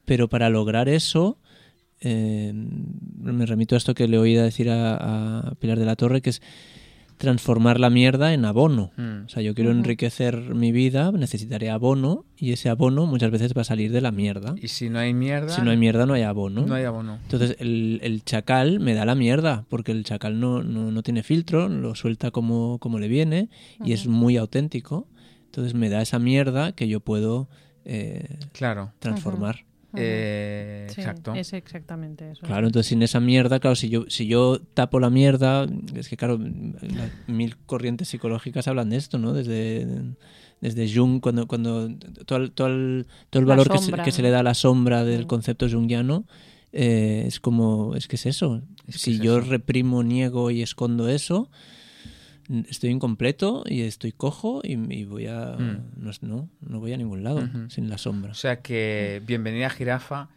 Pero para lograr eso, eh, me remito a esto que le oí decir a, a Pilar de la Torre, que es transformar la mierda en abono. Mm. O sea, yo quiero enriquecer mi vida, necesitaré abono y ese abono muchas veces va a salir de la mierda. Y si no hay mierda. Si no hay mierda, no hay abono. no hay abono. Entonces el, el chacal me da la mierda, porque el chacal no, no, no tiene filtro, lo suelta como, como le viene y es muy auténtico. Entonces me da esa mierda que yo puedo eh, Claro. transformar. Eh, Sí, exacto. es exactamente eso. Claro, entonces sin esa mierda, claro, si yo, si yo tapo la mierda, es que claro, mil corrientes psicológicas hablan de esto, ¿no? Desde, desde Jung, cuando, cuando todo el, todo el, todo el valor que se, que se le da a la sombra del Mm. concepto junguiano, eh, es como, es que es eso. Es que si es yo eso. reprimo, niego y escondo eso, estoy incompleto y estoy cojo y, y voy a... Mm. No, no, no voy a ningún lado sin la sombra. O sea que bienvenida jirafa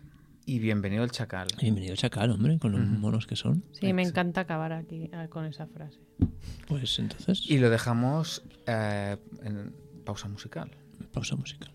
y bienvenido el chacal. Bienvenido chacal, hombre, con los monos que son. Sí, me encanta acabar aquí ah, con esa frase. Pues entonces, Y lo dejamos eh, en pausa musical. pausa musical.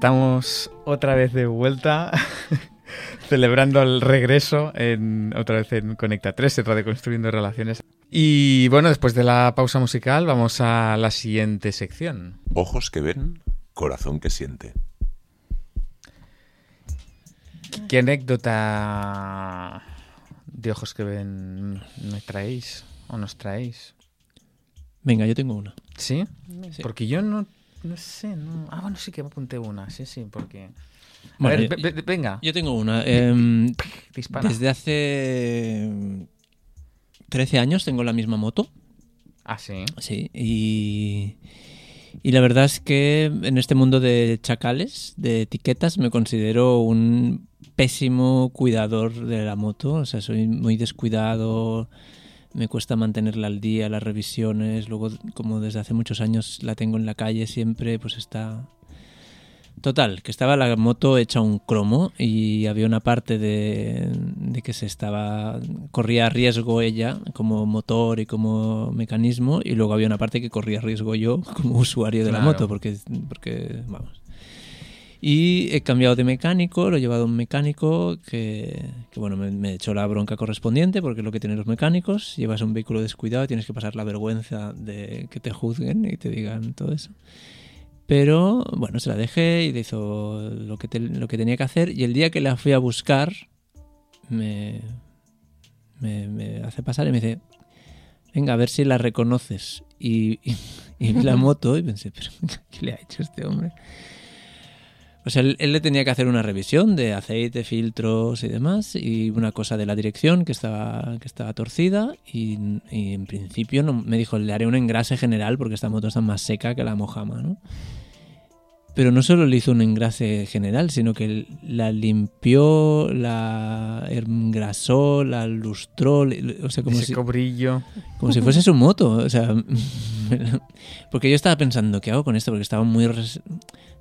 Estamos otra vez de vuelta, celebrando el regreso en, otra vez en Conecta 3, en Radio Construyendo Relaciones. Y bueno, después de la pausa musical, vamos a la siguiente sección. Ojos que ven, corazón que siente. ¿Qué anécdota de ojos que ven me traéis o nos traéis? Venga, yo tengo una. ¿Sí? Sí. Porque yo no, no sé, no... Ah, bueno, sí que me apunté una, sí, sí, porque... A ver, yo- ve- ve- venga, Yo tengo una. Em, dispara. desde hace 13 años tengo la misma moto. Ah, sí. Sí, y, y la verdad es que en este mundo de chacales, de etiquetas, me considero un pésimo cuidador de la moto. O sea, soy muy descuidado, me cuesta mantenerla al día, las revisiones. Luego, como desde hace muchos años la tengo en la calle siempre, pues está Total, que estaba la moto hecha un cromo y había una parte de, que se estaba corría riesgo ella como motor y como mecanismo y luego había una parte que corría riesgo yo como usuario de la moto porque porque vamos. Y he cambiado de mecánico, lo he llevado a un mecánico que, bueno, me, me, echó la bronca correspondiente porque es lo que tienen los mecánicos. Llevas un vehículo descuidado y tienes que pasar la vergüenza de que te juzguen y te digan todo eso. Pero bueno, se la dejé y hizo lo que, lo que tenía que hacer. Y el día que la fui a buscar, me, me, hace pasar y me dice, venga, a ver si la reconoces. Y, y, la moto y pensé, pero ¿qué le ha hecho este hombre? O sea, él, le tenía que hacer una revisión de aceite, filtros y demás, y una cosa de la dirección que estaba, que estaba torcida, y, en principio no, me dijo, le haré un engrase general porque esta moto está más seca que la Mojama, ¿no? Pero no solo le hizo un engrase general, sino que la limpió, la engrasó, la lustró, o sea, como Ese si, cobrillo. como si fuese su moto, o sea, porque yo estaba pensando, ¿qué hago con esto? Porque estaba muy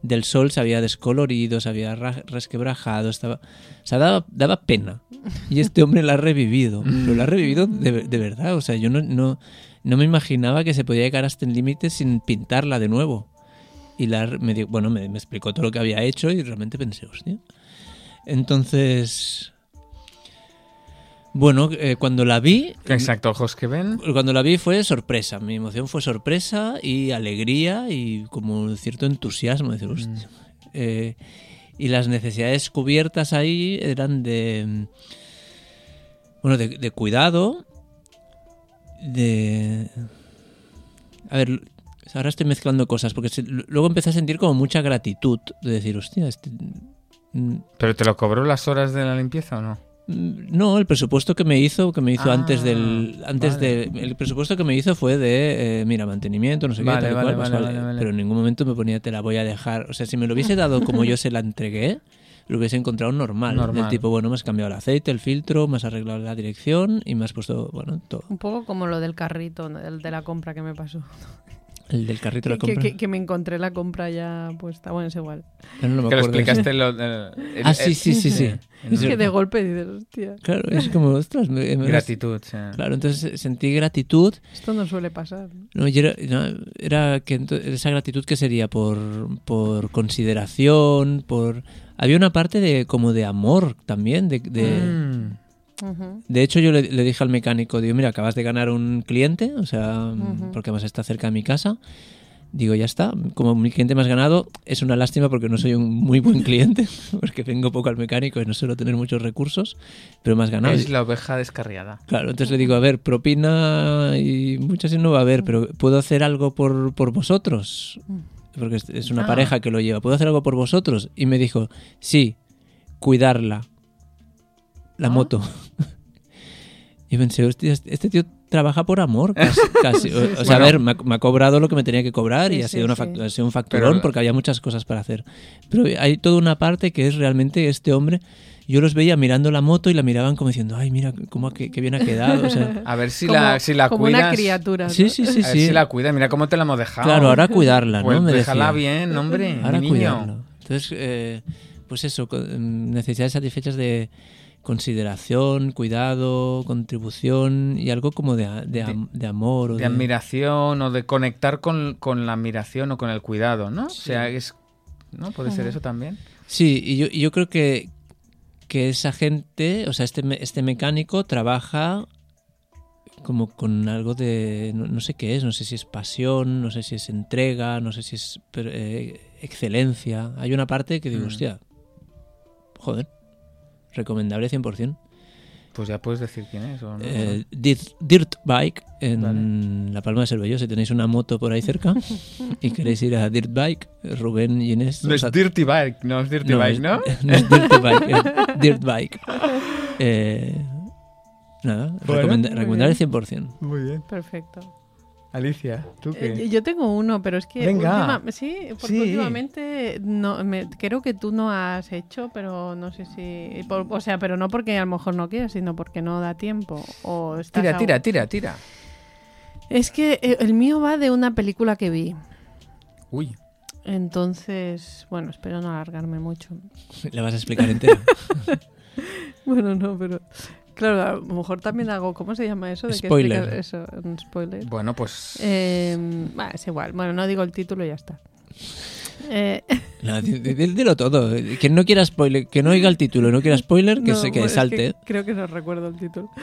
del sol, se había descolorido, se había resquebrajado, estaba, o sea, daba, daba pena. Y este hombre la ha revivido, pero la ha revivido de, de verdad, o sea, yo no, no, no me imaginaba que se podía llegar hasta el límite sin pintarla de nuevo. Y la, me, bueno, me, explicó todo lo que había hecho y realmente pensé, hostia. Entonces, bueno, eh, cuando la vi... Exacto, ojos que ven. Cuando la vi fue sorpresa. Mi emoción fue sorpresa y alegría y como cierto entusiasmo. Decir, mm. eh, y las necesidades cubiertas ahí eran de... Bueno, de, de cuidado, de... A ver, Ahora estoy mezclando cosas, porque luego empecé a sentir como mucha gratitud de decir, hostia, este... Mm". ¿Pero te lo cobró las horas de la limpieza o no? No, el presupuesto que me hizo, que me hizo antes del, ah, antes de, el presupuesto que me hizo fue de, eh, mira, mantenimiento, no sé qué, tal cual, pues pero en ningún momento me ponía te la voy a dejar, o sea, si me lo hubiese dado como yo se la entregué, lo hubiese encontrado normal, normal. Del tipo, bueno, me has cambiado el aceite, el filtro, me has arreglado la dirección y me has puesto, bueno, todo. Un poco como lo del carrito, el de la compra que me pasó. El del carrito de la compra. Que, me encontré la compra ya puesta. Bueno, es igual. que lo explicaste. Lo, ah, sí, sí, sí, sí. Es que de golpe dices, hostia. Claro, es como, ostras. Me, gratitud, sí. Claro, entonces sentí gratitud. Esto no suele pasar. No, era, era que esa gratitud que sería por, por consideración, por. Había una parte de como de amor también, de. Mm. De hecho, yo le, dije al mecánico, digo, mira, acabas de ganar un cliente, o sea, porque además está cerca de mi casa. Digo, ya está, como mi cliente me has ganado, es una lástima porque no soy un muy buen cliente, porque vengo poco al mecánico y no suelo tener muchos recursos, pero me has ganado. Es la oveja descarriada. Claro, entonces le digo, a ver, propina y muchas no va a haber, pero ¿puedo hacer algo por, por vosotros? Porque es una ah. pareja que lo lleva, ¿puedo hacer algo por vosotros? Y me dijo, sí, cuidarla la ah. moto. y pensé, hostia, este tío trabaja por amor, casi. O, sea, a ver, me ha, cobrado lo que me tenía que cobrar y ha, sido una ha sido un facturón porque había muchas cosas para hacer. Pero hay toda una parte que es realmente este hombre. Yo los veía mirando la moto y la miraban como diciendo, ay, mira cómo qué, bien ha quedado. a ver si la, si la como una criatura. Sí, sí, sí. A ver si la cuida, mira cómo te la hemos dejado. Claro, ahora cuidarla, ¿no? Pues me déjala bien, hombre. Ahora cuidarla. Entonces, eh, pues eso, mm, necesidades satisfechas de consideración, cuidado, contribución y algo como de, de, amor. O de, admiración o de conectar con, la admiración o con el cuidado, ¿no? O sea, es, ¿no? Puede ser eso también. Sí, y yo, yo creo que, que esa gente, o sea, este, este mecánico trabaja como con algo de, no, sé qué es, no sé si es pasión, no sé si es entrega, no sé si es eh, excelencia. Hay una parte que digo, mm. hostia, joder, recomendable 100%. Pues ya puedes decir quién es. ¿o no? Eh, Dirt, Bike en La Palma de Cervello. Si tenéis una moto por ahí cerca y queréis ir a Dirt Bike, Rubén y Inés. No es Dirty Bike, no es Dirty Bike, ¿no? no es Dirty Bike, es Dirt Bike. Eh, nada, recomendable 100%. Muy bien. Perfecto. Alicia, ¿tú qué? Eh, Yo tengo uno, pero es que Venga. última- sí, porque Sí. últimamente no, me- creo que tú no has hecho, pero no sé si, por- o sea, pero no porque a lo mejor no quieras, sino porque no da tiempo o estás Tira, tira, tira, tira. Es que eh, el mío va de una película que vi, Uy. entonces, bueno, espero no alargarme mucho. Le vas a explicar entera. Bueno, no, pero claro, a lo mejor también hago, ¿cómo se llama eso? De que Spoiler. explicas eso, un spoiler. Bueno, pues. Eh, bah, es igual. Bueno, no digo el título y ya está. Eh, No, di- di- di- dilo todo. Que no quiera spoiler, que no oiga el título, no quiera spoiler, que no, se que bueno, es salte. creo que no recuerdo el título.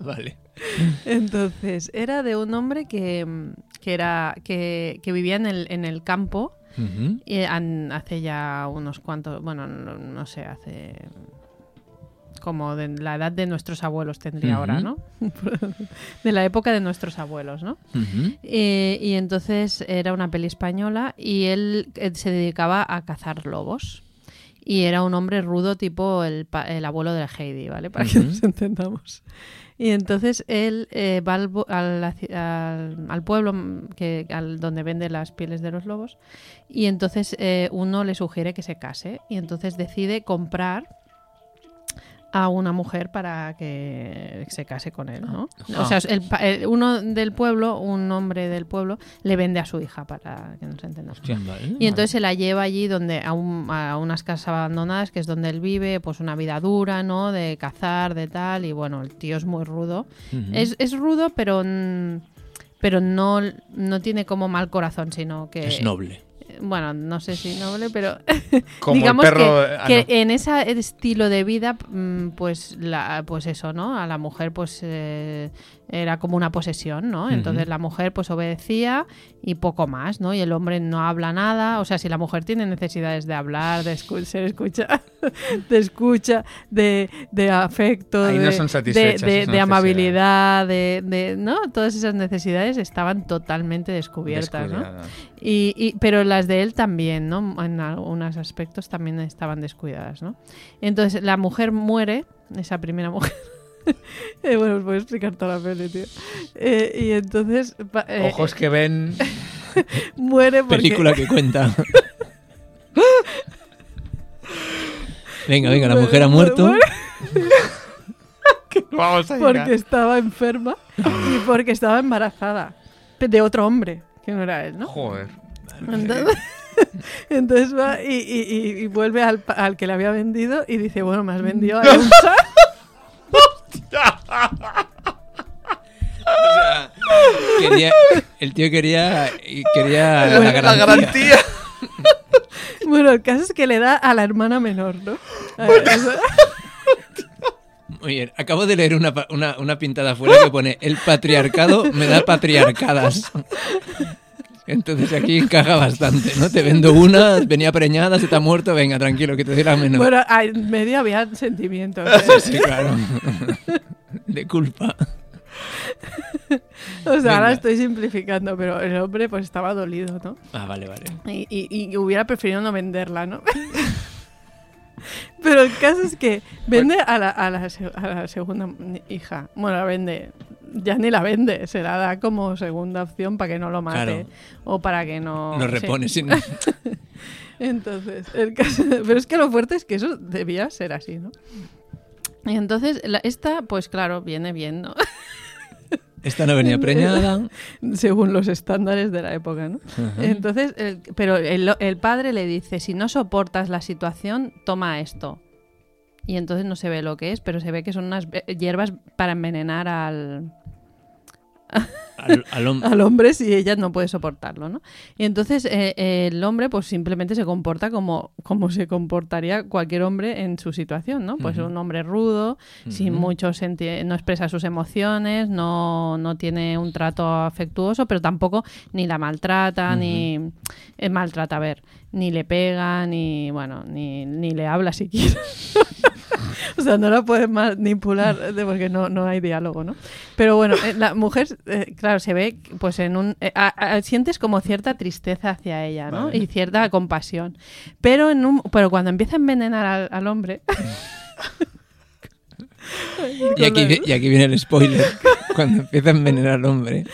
Vale. Entonces, era de un hombre que, que era que, que vivía en el, en el campo y an- hace ya unos cuantos, bueno, no, no sé, hace como de la edad de nuestros abuelos tendría Ujú. ahora, ¿no? de la época de nuestros abuelos, ¿no? Ujú. Eh, y entonces era una peli española y él se dedicaba a cazar lobos. Y era un hombre rudo tipo el, pa- el abuelo de Heidi, ¿vale? Para que Ujú. nos entendamos. Y entonces él eh, va al, bu- a la ci- al- al pueblo mm, que, al, donde vende las pieles de los lobos y entonces eh, uno le sugiere que se case y entonces decide comprar a una mujer para que se case con él, ¿no? O sea, el pa- el- uno del pueblo, un hombre del pueblo, le vende a su hija para que nos entendamos. Vale. Y entonces se la lleva allí donde a, un- a unas casas abandonadas, que es donde él vive, pues una vida dura, ¿no? De cazar, de tal, y bueno, el tío es muy rudo. Es, es rudo, pero pero no, no tiene como mal corazón, sino que Es noble. Bueno, no sé si noble, pero Como digamos perro. que, ah, que no. en ese estilo de vida, mm, pues la, pues eso, ¿no? A la mujer, pues eh, era como una posesión, ¿no? Entonces la mujer, pues obedecía y poco más, ¿no? Y el hombre no habla nada. O sea, si la mujer tiene necesidades de hablar, de escu- ser escucha, de escucha, de, de afecto, Ahí no de, son de- de- amabilidad, de, de, ¿no? Todas esas necesidades estaban totalmente descubiertas, ¿no? Y, y- pero las de él también, ¿no? En algunos aspectos también estaban descuidadas, ¿no? Entonces la mujer muere, esa primera mujer. Eh, bueno, os voy a explicar toda la peli, tío. Eh, y entonces pa- eh, Ojos que ven. muere porque Película que cuenta. Venga, venga, la mujer ha muerto. Vamos a porque estaba enferma y porque estaba embarazada de otro hombre que no era él, ¿no? Joder. Entonces, entonces va y, y- y- y vuelve al, pa- al que le había vendido y dice, bueno, me has vendido a un O sea, quería- el tío quería, quería la, La garantía. garantía. Bueno, el caso es que le da a la hermana menor, ¿no? A ver, eso- Muy bien, acabo de leer una, una, una pintada afuera que pone el patriarcado me da patriarcadas. Entonces aquí encaja bastante, ¿no? Te vendo una, venía preñada, se te ha muerto, venga, tranquilo, que te doy la menor. Bueno, en medio había sentimientos. ¿eh? Sí, claro. De culpa. O sea, Venga. ahora estoy simplificando, pero el hombre pues estaba dolido, ¿no? Ah, vale, vale. Y, y- y hubiera preferido no venderla, ¿no? Pero el caso es que vende a la, a la se- a la segunda hija. Bueno, la vende. Ya ni la vende, se la da como segunda opción para que no lo mate. Claro. O para que no. Lo sí. repone sin... Entonces, el caso- pero es que lo fuerte es que eso debía ser así, ¿no? Y entonces, la- esta, pues claro, viene bien, ¿no? Esta no venía preñada. Según los estándares de la época, ¿no? Ajá. Entonces, el- pero el, el padre le dice, si no soportas la situación, toma esto. Y entonces no se ve lo que es, pero se ve que son unas eh, hierbas para envenenar al, Al, al hom- al hombre si ella no puede soportarlo, ¿no? Y entonces eh, el hombre pues simplemente se comporta como, como se comportaría cualquier hombre en su situación, ¿no? Pues un hombre rudo, sin Ujú. mucho senti- no expresa sus emociones, no, no tiene un trato afectuoso, pero tampoco ni la maltrata, ni eh, maltrata, a ver, ni le pega, ni bueno, ni, ni le habla siquiera. O sea, no la puedes manipular de- porque no, no hay diálogo, ¿no? Pero bueno, eh, la mujer, eh, claro, se ve pues en un... eh, a- a- sientes como cierta tristeza hacia ella, ¿no? Vale. Y cierta compasión. Pero, en un, pero cuando empieza a envenenar al, al hombre... Y aquí, y aquí viene el spoiler. Cuando empieza a envenenar al hombre.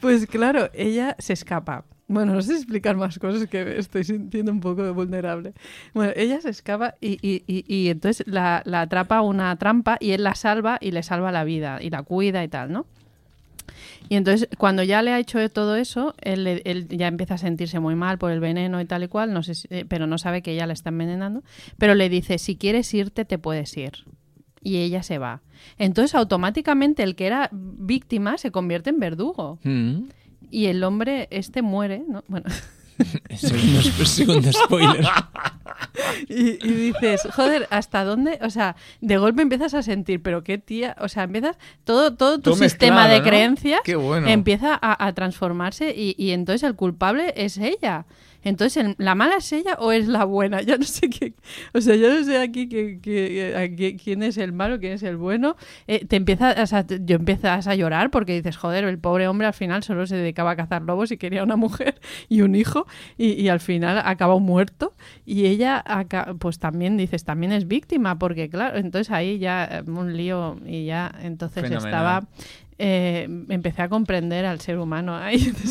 Pues claro, ella se escapa. Bueno, no sé explicar más cosas que estoy sintiendo un poco vulnerable. Bueno, ella se escapa y, y, y, y entonces la, la atrapa una trampa y él la salva y le salva la vida y la cuida y tal, ¿no? Y entonces, cuando ya le ha hecho todo eso, él, él, ya empieza a sentirse muy mal por el veneno y tal y cual, no sé si, eh, pero no sabe que ella la está envenenando. Pero le dice, si quieres irte, te puedes ir. Y ella se va. Entonces, automáticamente, el que era víctima se convierte en verdugo. Mm. Y el hombre este muere, ¿no? Bueno. segundo, segundo spoiler. Y, y, dices, joder, ¿hasta dónde? O sea, de golpe empiezas a sentir, pero qué tía, o sea, empiezas, todo, todo tu Todo sistema mezclado, de ¿no? creencias bueno. empieza a, a transformarse y, y entonces el culpable es ella. Entonces, ¿el- ¿la mala es ella o es la buena? Yo no sé qué. O sea, yo no sé aquí que, que- a qué- quién es el malo, quién es el bueno. Eh, te empieza, o sea, te- yo empiezas a llorar porque dices, joder, el pobre hombre al final solo se dedicaba a cazar lobos y quería una mujer y un hijo y, y al final acabó muerto. Y ella, pues también dices, también es víctima porque, claro, entonces ahí ya eh, un lío y ya entonces Fenomenal. estaba. eh, empecé a comprender al ser humano ahí.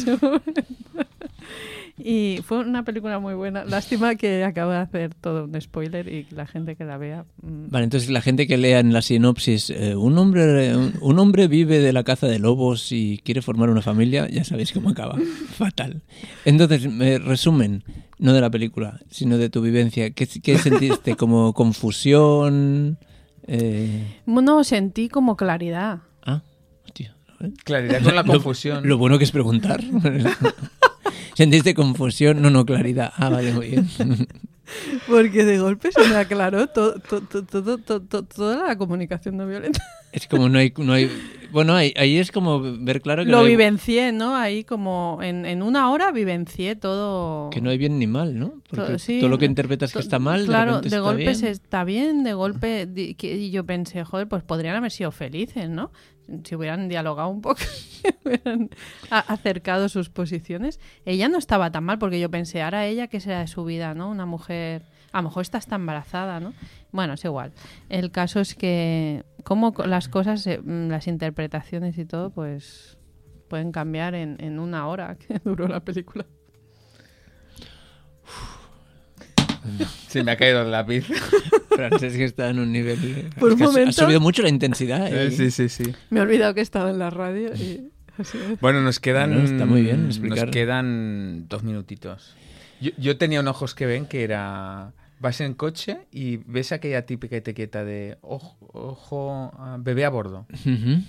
Y fue una película muy buena. Lástima que acabo de hacer todo un spoiler y que la gente que la vea. mm, Vale, entonces la gente que lea en la sinopsis, eh, un, hombre, un, un hombre vive de la caza de lobos y quiere formar una familia, ya sabéis cómo acaba. Fatal. Entonces, me resumen, no de la película, sino de tu vivencia. ¿Qué, qué sentiste? ¿Como confusión? Eh, No, sentí como claridad. Ah, hostia. Claridad con la Lo- confusión. Lo, bueno que es preguntar. ¿Sentiste confusión? No, no, claridad. Ah, vale, muy bien. Porque de golpe se me aclaró todo, todo, todo, todo- todo- toda la comunicación no violenta. Es como no hay... No hay bueno, ahí, ahí es como ver claro que, Lo no hay, vivencié, ¿no? Ahí como en, en una hora vivencié todo. que no hay bien ni mal, ¿no? Porque To- sí, todo lo que interpretas que está mal, Claro, de, de está golpe bien. se está bien, de golpe. Y yo pensé, joder, pues podrían haber sido felices, ¿no? Si hubieran dialogado un poco, hubieran acercado sus posiciones. Ella no estaba tan mal, porque yo pensé, ahora ella, ¿qué será de su vida, no? Una mujer. A lo mejor está hasta embarazada, ¿no? Bueno, es igual. El caso es que, como las cosas, eh, mm, las interpretaciones y todo, pues pueden cambiar en, en una hora que duró la película. Sí, me ha caído el lápiz. Francés que está en un nivel... eh, Por es un momento- Ha subido mucho la intensidad. Eh, eh. sí, sí, sí. Me he olvidado que estaba en la radio y. Bueno, nos quedan. Bueno, está muy bien explicar. Nos quedan dos minutitos. Yo, yo tenía un ojos que ven que era. Vas en coche y ves aquella típica etiqueta de ojo, ojo ah, bebé a bordo. Ujú.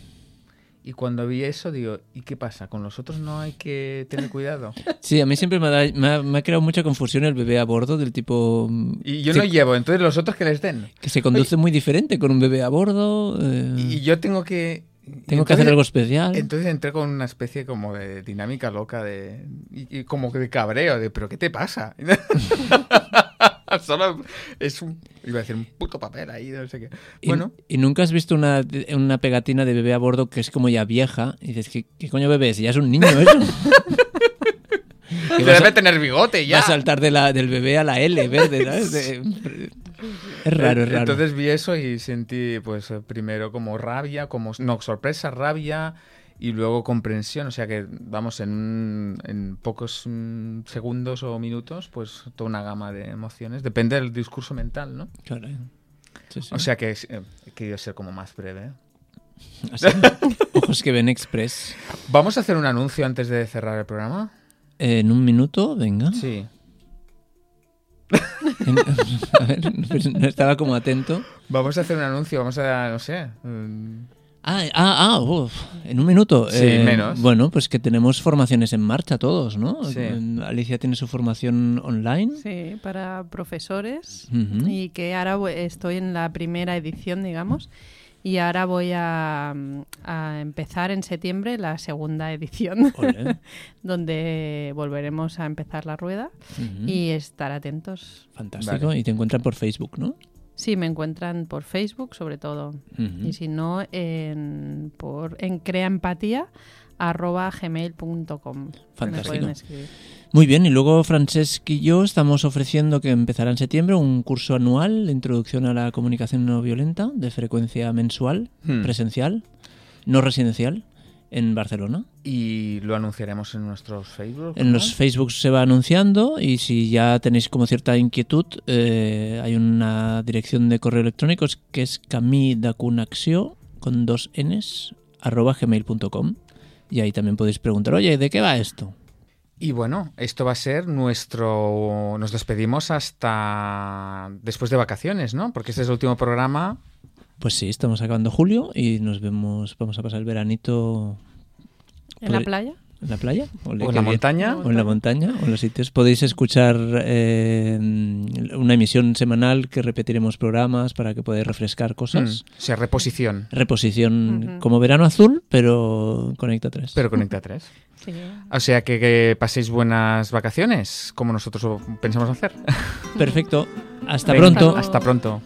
Y cuando vi eso, digo, ¿y qué pasa? ¿Con los otros no hay que tener cuidado? Sí, a mí siempre me ha, me ha- me ha creado mucha confusión el bebé a bordo del tipo... mm, Y yo se- no llevo, entonces los otros que les den. Que se conduce muy diferente con un bebé a bordo. eh, Y yo tengo que. tengo que hacer entonces- algo especial. Entonces entré con una especie como de dinámica loca de y, y como de cabreo de pero qué te pasa solo es un iba a decir un puto papel ahí no sé qué Y- bueno Y, nunca has visto una, una pegatina de bebé a bordo que es como ya vieja. Y dices, ¿qué, qué coño bebé? Si ya es un niño eso. que debe a, tener bigote ya va a saltar de la, del bebé a la L verde, ¿sabes? De- es raro, es raro. entonces vi eso y sentí pues primero como rabia como no sorpresa rabia y luego comprensión o sea que vamos en, en pocos mm, segundos o minutos pues toda una gama de emociones depende del discurso mental no Claro. Sí, sí. o sea que eh, he querido ser como más breve ¿eh? Así. Ojos que ven express. Vamos a hacer un anuncio antes de cerrar el programa. En un minuto, venga. Sí. A ver, no estaba como atento. Vamos a hacer un anuncio, vamos a, no sé. mm, Ah, ah, ah, uf, en un minuto. Sí, menos. Bueno, pues que tenemos formaciones en marcha todos, ¿no? Sí. Alicia tiene su formación online. Sí, para profesores. Y que ahora estoy en la primera edición, digamos. Y ahora voy a, a empezar en septiembre la segunda edición, donde volveremos a empezar la rueda y estar atentos. Fantástico. Vale. Y te encuentran por Facebook, ¿no? Sí, me encuentran por Facebook, sobre todo. Y si no, en, por, en creaempatía arroba gmail.com. Me Fantástico. Muy bien, y luego Francesc y yo estamos ofreciendo que empezará en septiembre un curso anual de introducción a la comunicación no violenta de frecuencia mensual, Hmm. presencial, no residencial. En Barcelona. Y lo anunciaremos en nuestros Facebook. En los Facebook se va anunciando y si ya tenéis como cierta inquietud, eh, hay una dirección de correo electrónico que es camidacunacció con dos n's arroba gmail.com y ahí también podéis preguntar, oye, ¿de qué va esto? Y bueno, esto va a ser nuestro... Nos despedimos hasta después de vacaciones, ¿no? Porque este es el último programa. Pues sí, estamos acabando julio y nos vemos, vamos a pasar el veranito... ¿En la playa? ¿En la playa? ¿O, en la montaña? O en la montaña, o en los sitios. Podéis escuchar eh, una emisión semanal que repetiremos programas para que podáis refrescar cosas. Mm, o sea, reposición. Reposición como verano azul, pero Conecta 3. Pero Conecta 3. sí. O sea, que, paséis buenas vacaciones, como nosotros pensamos hacer. Perfecto. Hasta pronto. Hasta pronto.